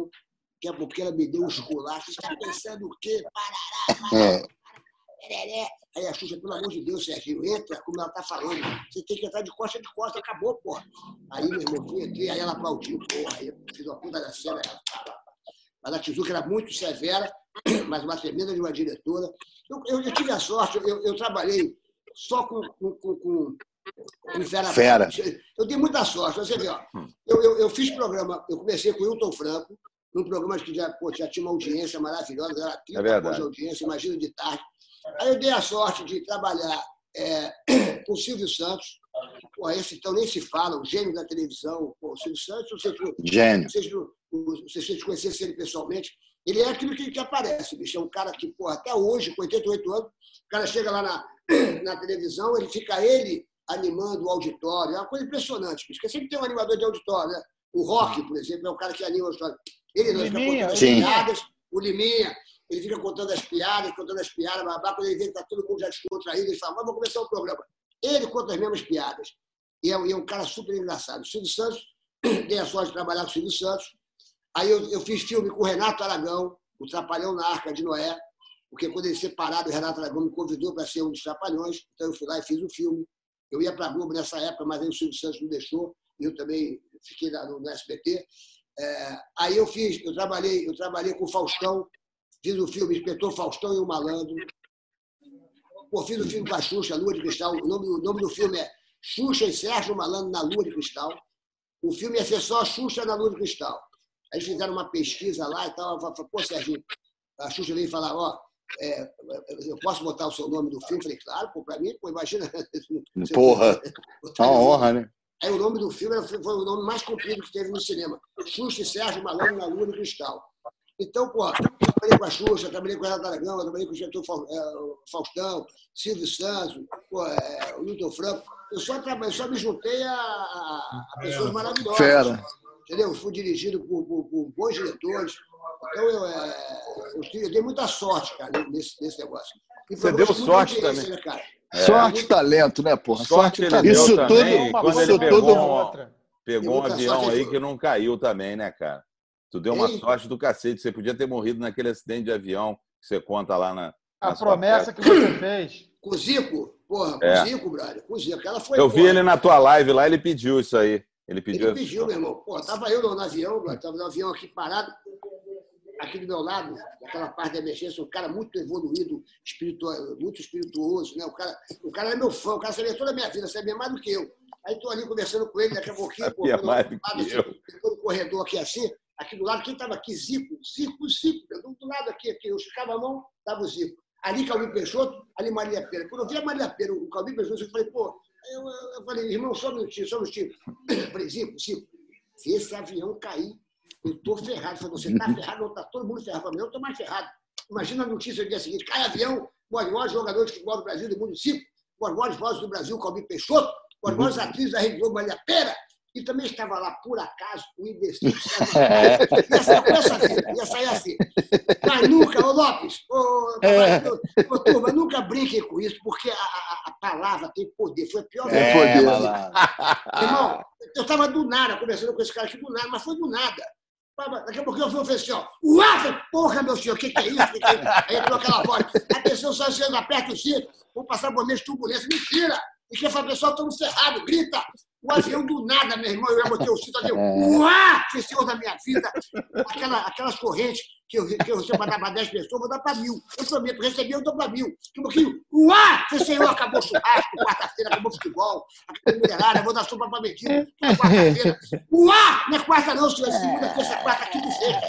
daqui a pouco ela me deu um esculacho, você está pensando o quê? Parará, parará, É. pereré. Aí a Xuxa, pelo amor de Deus, Serginho, entra, como ela tá falando. Você tem que entrar de costa de costa, acabou, porra. Aí, meu irmão, fui, entrei, aí ela aplaudiu, porra. Aí eu fiz uma puta da cena. pá, pá, pá. Mas a Tijuca era muito severa, mas uma tremenda de uma diretora. Eu, eu, eu tive a sorte, eu, eu trabalhei só com, com, com, com, Fera. Fera. Eu dei muita sorte. Você vê, ó, eu, eu, eu fiz programa, eu comecei com o Hilton Franco, num programa que já, pô, já tinha uma audiência maravilhosa, era 30 É de audiência, imagina de tarde. Aí eu dei a sorte de trabalhar é, com o Silvio Santos. Pô, esse então nem se fala, o gênio da televisão. Pô, o Silvio Santos, não sei se Gênio. não- os- se vocês conhecessem ele pessoalmente, ele é aquilo que, que aparece, bicho. É um cara que, pô, até hoje, com 88 anos, o cara chega lá na, na televisão, ele fica ele animando o auditório. É uma coisa impressionante, bicho. Porque sempre tem um animador de auditório, né? O Rock, por exemplo, é o cara que anima o auditório. Ele não fica Liminha, Sim. piadas, o Liminha, ele fica contando as piadas, contando as piadas, babá, quando ele vê que tá todo mundo já descontraído, ele fala, vamos começar o programa. Ele conta as mesmas piadas. E é, e é um cara super engraçado. O Silvio Santos, dei a sorte de trabalhar com o Silvio Santos. Aí eu, eu fiz filme com o Renato Aragão, o Trapalhão na Arca de Noé, porque quando ele separado, o Renato Aragão me convidou para ser um dos Trapalhões, então eu fui lá e fiz o filme. Eu ia para a Globo nessa época, mas aí o Silvio Santos não deixou, e eu também fiquei no, no SBT. É, aí eu fiz, eu trabalhei, eu trabalhei com o Faustão, fiz o filme Inspetor Faustão e o Malandro. Pô, fiz o filme com a Xuxa, Lua de Cristal. O nome, o nome do filme é Xuxa e Sérgio Malandro na Lua de Cristal. O filme ia ser só Xuxa na Lua de Cristal. Aí fizeram uma pesquisa lá e tal. Falei, pô, Serginho, a Xuxa veio falar, ó, é, eu posso botar o seu nome no filme? Falei, claro, pô, pra mim, pô, imagina. Porra, É uma honra, né? Aí o nome do filme foi o nome mais comprido que teve no cinema. Xuxa e Sérgio Malandro na Lua de Cristal. Então, pô, eu trabalhei com a Xuxa, trabalhei com o Renato Aragão, trabalhei com o Getúlio eh, o Faustão, Silvio Santos, pô, eh, o Milton Franco. Eu só, trabalhei, só me juntei a, a- a pessoas maravilhosas. Fera. Entendeu? Eu fui dirigido por, por- por bons diretores. Então, eu, eh, eu tive- eu dei muita sorte, cara, nesse, nesse negócio. E Você deu sorte também. Né, cara? Sorte e talento, né, porra? Sorte ele talento. Isso tudo- isso pegou, tudo- um- outra. pegou um avião sorte aí. que não caiu também, né, cara? Tu deu uma Ei. sorte do cacete. Você podia ter morrido naquele acidente de avião que você conta lá na. A promessa que você fez. Com o Zico, porra, com É. o Zico, brother. Com o Zico. Ela foi, Eu vi porra, ele na tua live lá, ele pediu isso aí. Ele pediu. Ele pediu, meu irmão. Pô, tava eu no, avião, brother, tava no avião aqui parado, aqui do meu lado, naquela parte da emergência, um cara muito evoluído, espiritual, muito espirituoso, né? O cara, o cara era meu fã, o cara sabia toda a minha vida, sabia mais do que eu. Aí tô ali conversando com ele, daqui a pouquinho, pô, mais do lado, assim, eu. todo o corredor aqui assim, aqui do lado, quem tava aqui? Zico, Zico, Zico, do, do lado aqui, aqui, eu esticava a mão, tava o Zico. Ali Calvin Peixoto, ali Maria Pera. Quando eu vi a Maria Pera, o Calvin Peixoto, eu falei, pô, eu, eu falei, irmão, só um minutinho, só um minutinho. Eu falei, Zico, Zico, se esse avião cair, eu tô ferrado. Eu falei, você tá ferrado, não tá todo mundo ferrado. Eu tô mais ferrado. Imagina a notícia do dia seguinte, cai avião, os maiores jogadores de futebol do Brasil, do Zico, os maiores vozes do Brasil, Calvin Peixoto, as maiores atrizes da Rede Globo, Maria Pera, e também estava lá, por acaso, o imbecil. Ia sair com essa ia sair assim. Mas nunca, ô Lopes, ô, ô, ô, turma, nunca brinquem com isso, porque a, a- a palavra tem poder. Foi a pior É, malandro. Irmão, eu estava do nada, conversando com esse cara aqui do nada, mas foi do nada. Daqui a pouco eu falei assim, ó, uau, porra, meu senhor, o que, que é isso? Que que é isso? Aí entrou aquela voz, atenção, só sendo aperta o cinto, vou passar por meio de turbulência. Mentira! E quem fala, pessoal, estamos ferrados, grita! O avião do nada, meu irmão, eu já botei o cinto ali, uau, foi senhor da minha vida. Aquela, aquelas correntes que eu, que eu recebo para dar para 10 pessoas, vou dar para mil. Eu prometo, recebi, eu dou para mil. A pouquinho, uau, foi senhor, acabou o churrasco, quarta-feira acabou o futebol, acabou mulherada, vou dar sopa para Betinho, quarta-feira. Uá! Não é quarta não, senhor, é segunda, terça, quarta, quinta e sexta.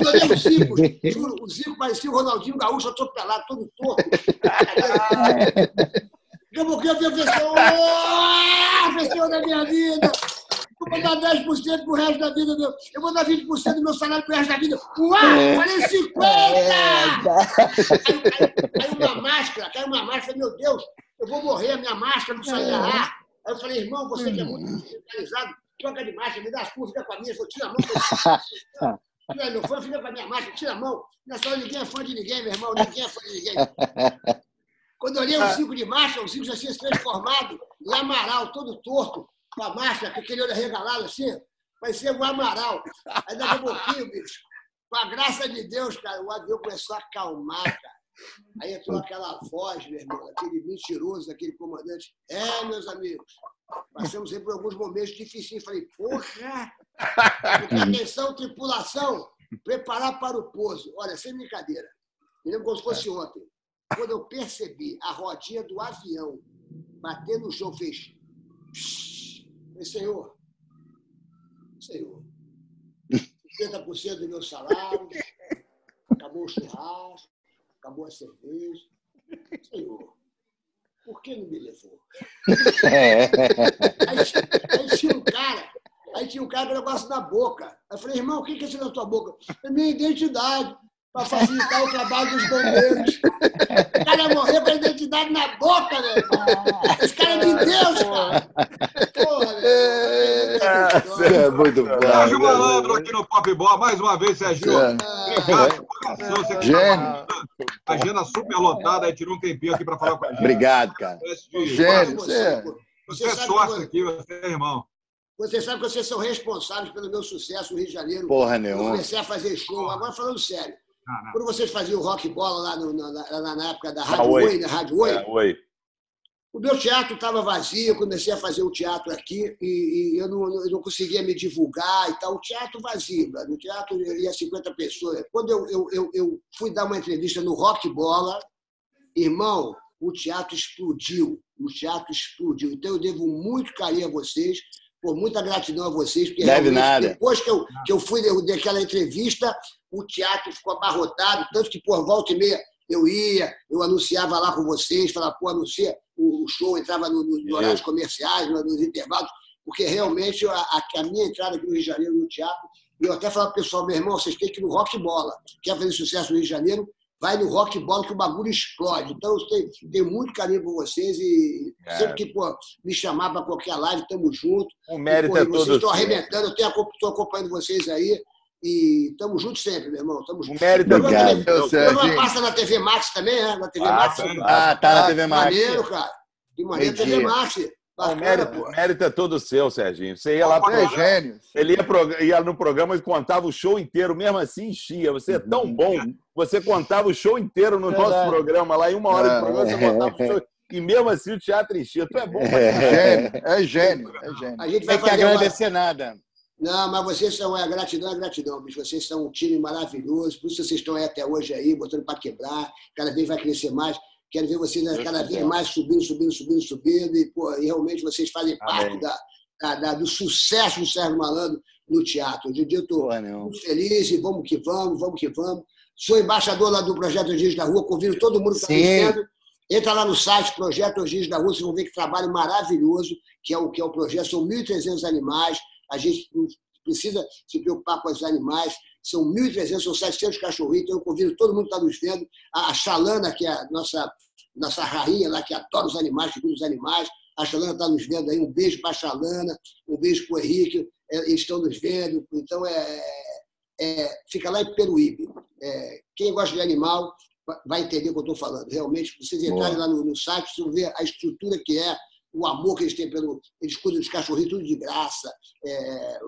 Eu olhei o Zico, juro, o Zico parecia o Ronaldinho Gaúcho atropelado, todo torto. Daqui a pouquinho eu pessoa, "Ah, pessoa da minha vida. Vou dar 10% pro resto da vida, meu. Eu vou dar 20% do meu salário pro resto da vida. Uau! Falei 50! Caiu, caiu uma máscara, caiu uma máscara. Meu Deus, eu vou morrer, a minha máscara não sai da ar. Aí eu falei, irmão, você que é muito especializado, troca de máscara, me dá as curvas, fica com a minha. Falou, tira a mão. Tira, meu fã, fica com a minha máscara, tira a mão. Nessa hora ninguém é fã de ninguém, meu irmão, ninguém é fã de ninguém. Quando eu olhei o Zico de máscara, o Zico já tinha se transformado em Amaral, todo torto, com a máscara, com aquele olho arregalado assim, parecia um Amaral. Aí daqui a pouquinho, bicho, com a graça de Deus, cara, o avião começou a acalmar, cara. Aí entrou aquela voz, meu irmão, aquele mentiroso, aquele comandante. É, meus amigos, passamos aí por alguns momentos difíceis. Falei, porra! Atenção, tripulação, preparar para o pouso. Olha, sem brincadeira. Me lembro como se fosse ontem. Quando eu percebi a rodinha do avião bater no chão, fez. Falei, senhor, senhor, 50% do meu salário, acabou o churrasco, acabou a cerveja. Senhor, por que não me levou? Aí, aí tinha um cara, aí tinha um cara com o negócio na boca. Eu falei, irmão, o que é isso na tua boca? É minha identidade, para facilitar o trabalho dos bombeiros. O cara morreu com a identidade na boca, meu irmão. Esse cara é de Deus, cara. Porra, meu É muito bom. Sérgio Malandro aqui no Pop Bola, mais uma vez, Sérgio. É. Obrigado coração. Você que Gênio. tá agenda super lotada, aí tirou um tempinho aqui para falar com a gente. Obrigado, cara. Gênio. Você, Você é sócio aqui, você é irmão. Você sabe que vocês são responsáveis pelo meu sucesso no Rio de Janeiro. Porra Eu nenhuma. comecei a fazer show, agora falando sério. Ah, não. Quando vocês faziam rock bola lá no- na, na- época da Ah, Rádio oi. Oi, na Rádio Oi, É, oi. o meu teatro estava vazio, eu comecei a fazer o teatro aqui e, e eu, não, eu não conseguia me divulgar e tal. O teatro vazio, o teatro ia 50 pessoas. Quando eu, eu, eu, eu fui dar uma entrevista no Rock Bola, irmão, o teatro explodiu. O teatro explodiu. Então eu devo muito carinho a vocês, por muita gratidão a vocês, porque Deve nada. depois que eu, que eu fui eu dei aquela entrevista, o teatro ficou abarrotado, tanto que por volta e meia eu ia, eu anunciava lá com vocês, falava, pô, anuncia o o show, entrava no, no, nos horários comerciais, no- nos intervalos, porque realmente a, a- minha entrada aqui no Rio de Janeiro no teatro, e eu até falava pro pessoal, meu irmão, vocês têm que ir no rock bola. Quer fazer sucesso no Rio de Janeiro? Vai no rock bola que o bagulho explode. Então, eu tenho, tenho muito carinho por vocês e É. sempre que pô, me chamar para qualquer live, tamo junto. O E, mérito pô, é e vocês todo estão arrebentando, eu estou acompanhando vocês aí. E tamo junto sempre, meu irmão. Tamo O junto. mérito é Obrigado. todo. O programa passa na TV Max também, é? Na TV Max. Passa, Ah, tá na TV Max. Maneiro, cara. Que maneiro, Entendi. TV Max. O mérito, o mérito é todo seu, Serginho. Você ia lá pro Você é gênio. Ele ia, pro- ia no programa e contava o show inteiro, mesmo assim enchia. Você é tão bom, você contava o show inteiro no nosso Verdade. programa lá, em uma hora É. de programa, você contava o show. E mesmo assim o teatro enchia. Tu é bom, pra É. Gênio. É gênio. É gênio. A gente vai Tem que fazer uma... agradecer nada. Não, mas vocês são, é gratidão, é gratidão, bicho. Vocês são um time maravilhoso, por isso vocês estão aí até hoje aí, botando para quebrar, cada vez vai crescer mais. Quero ver vocês né, cada vez mais subindo, subindo, subindo, subindo, e, pô, e realmente vocês fazem parte da, da- da- do sucesso do Sérgio Malandro no teatro. Hoje em dia estou feliz e vamos que vamos, vamos que vamos. Sou embaixador lá do Projeto Origins da Rua, convido todo mundo que está. Entra lá no site Projeto Origins da Rua, vocês vão ver que trabalho maravilhoso, que é o, que é o projeto. São 1.300 animais, a gente precisa se preocupar com os animais. São 1.300, são 700 cachorrinhos, então eu convido todo mundo que está nos vendo. A Xalana, que é a nossa, nossa rainha lá, que adora os animais, que cuida dos animais. A Xalana está nos vendo aí. Um beijo para a Xalana, um beijo para o Henrique. É, Eles estão nos vendo. Então, é, é, fica lá em Peruíbe. É, quem gosta de animal va- vai entender o que eu estou falando. Realmente, vocês entrarem lá no, no site, vocês vão ver a estrutura que é, o amor que eles têm pelo. Eles cuidam dos cachorrinhos, tudo de graça. É,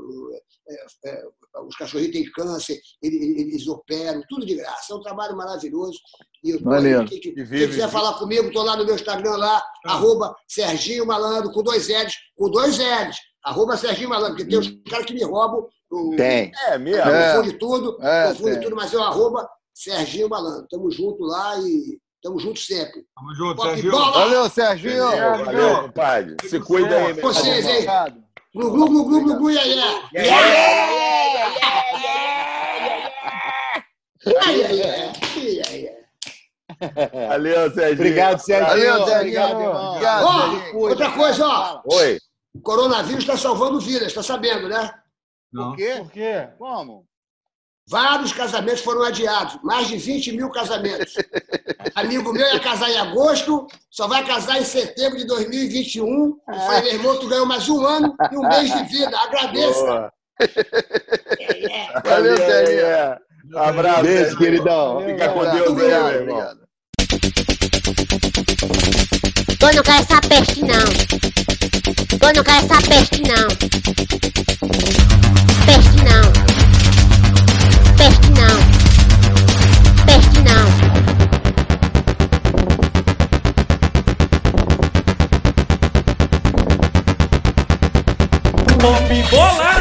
é, é, os cachorrinhos têm câncer, eles, eles operam, tudo de graça. É um trabalho maravilhoso. E eu Maneiro. quem, quem- quem vive- quiser falar comigo, estou lá no meu Instagram, lá, arroba Serginho Malandro, com dois L's, com dois L's. Arroba Serginho Malandro, porque tem os caras que me roubam. o- Tem. É mesmo. É. Confunde tudo, É, confunde tem. tudo, mas eu arroba Serginho Malandro. Tamo junto lá e tamo junto sempre. Tamo junto, Pop Sérgio. bola! Valeu, Serginho. Valeu, valeu, compadre. Se cuida aí, meu Vocês, hein? Glu, glu, glu, glu, glu, glu, iê, iê. Iê, iê, iê, iê, iê. Valeu, Serginho. Obrigado, Sérgio. Valeu, Serginho. Obrigado, irmão. Obrigado, Ó, Serginho. outra coisa, ó. Oi. O coronavírus está salvando vidas, está sabendo, né? Não. Por quê? Por quê? Como? Vários casamentos foram adiados, mais de 20 mil casamentos. Amigo meu ia casar em agosto, só vai casar em setembro de 2021. Eu falei, meu irmão, tu ganhou mais um ano e um mês de vida. Agradeça. Boa. Valeu, Serginho. é. Abraço. Beijo, queridão. Fica com Deus aí, meu obrigado, irmão. obrigado. Eu não quero essa peste, não. Eu não quero essa. Peste, não. Peste, não. Peste, não. Pop bolado.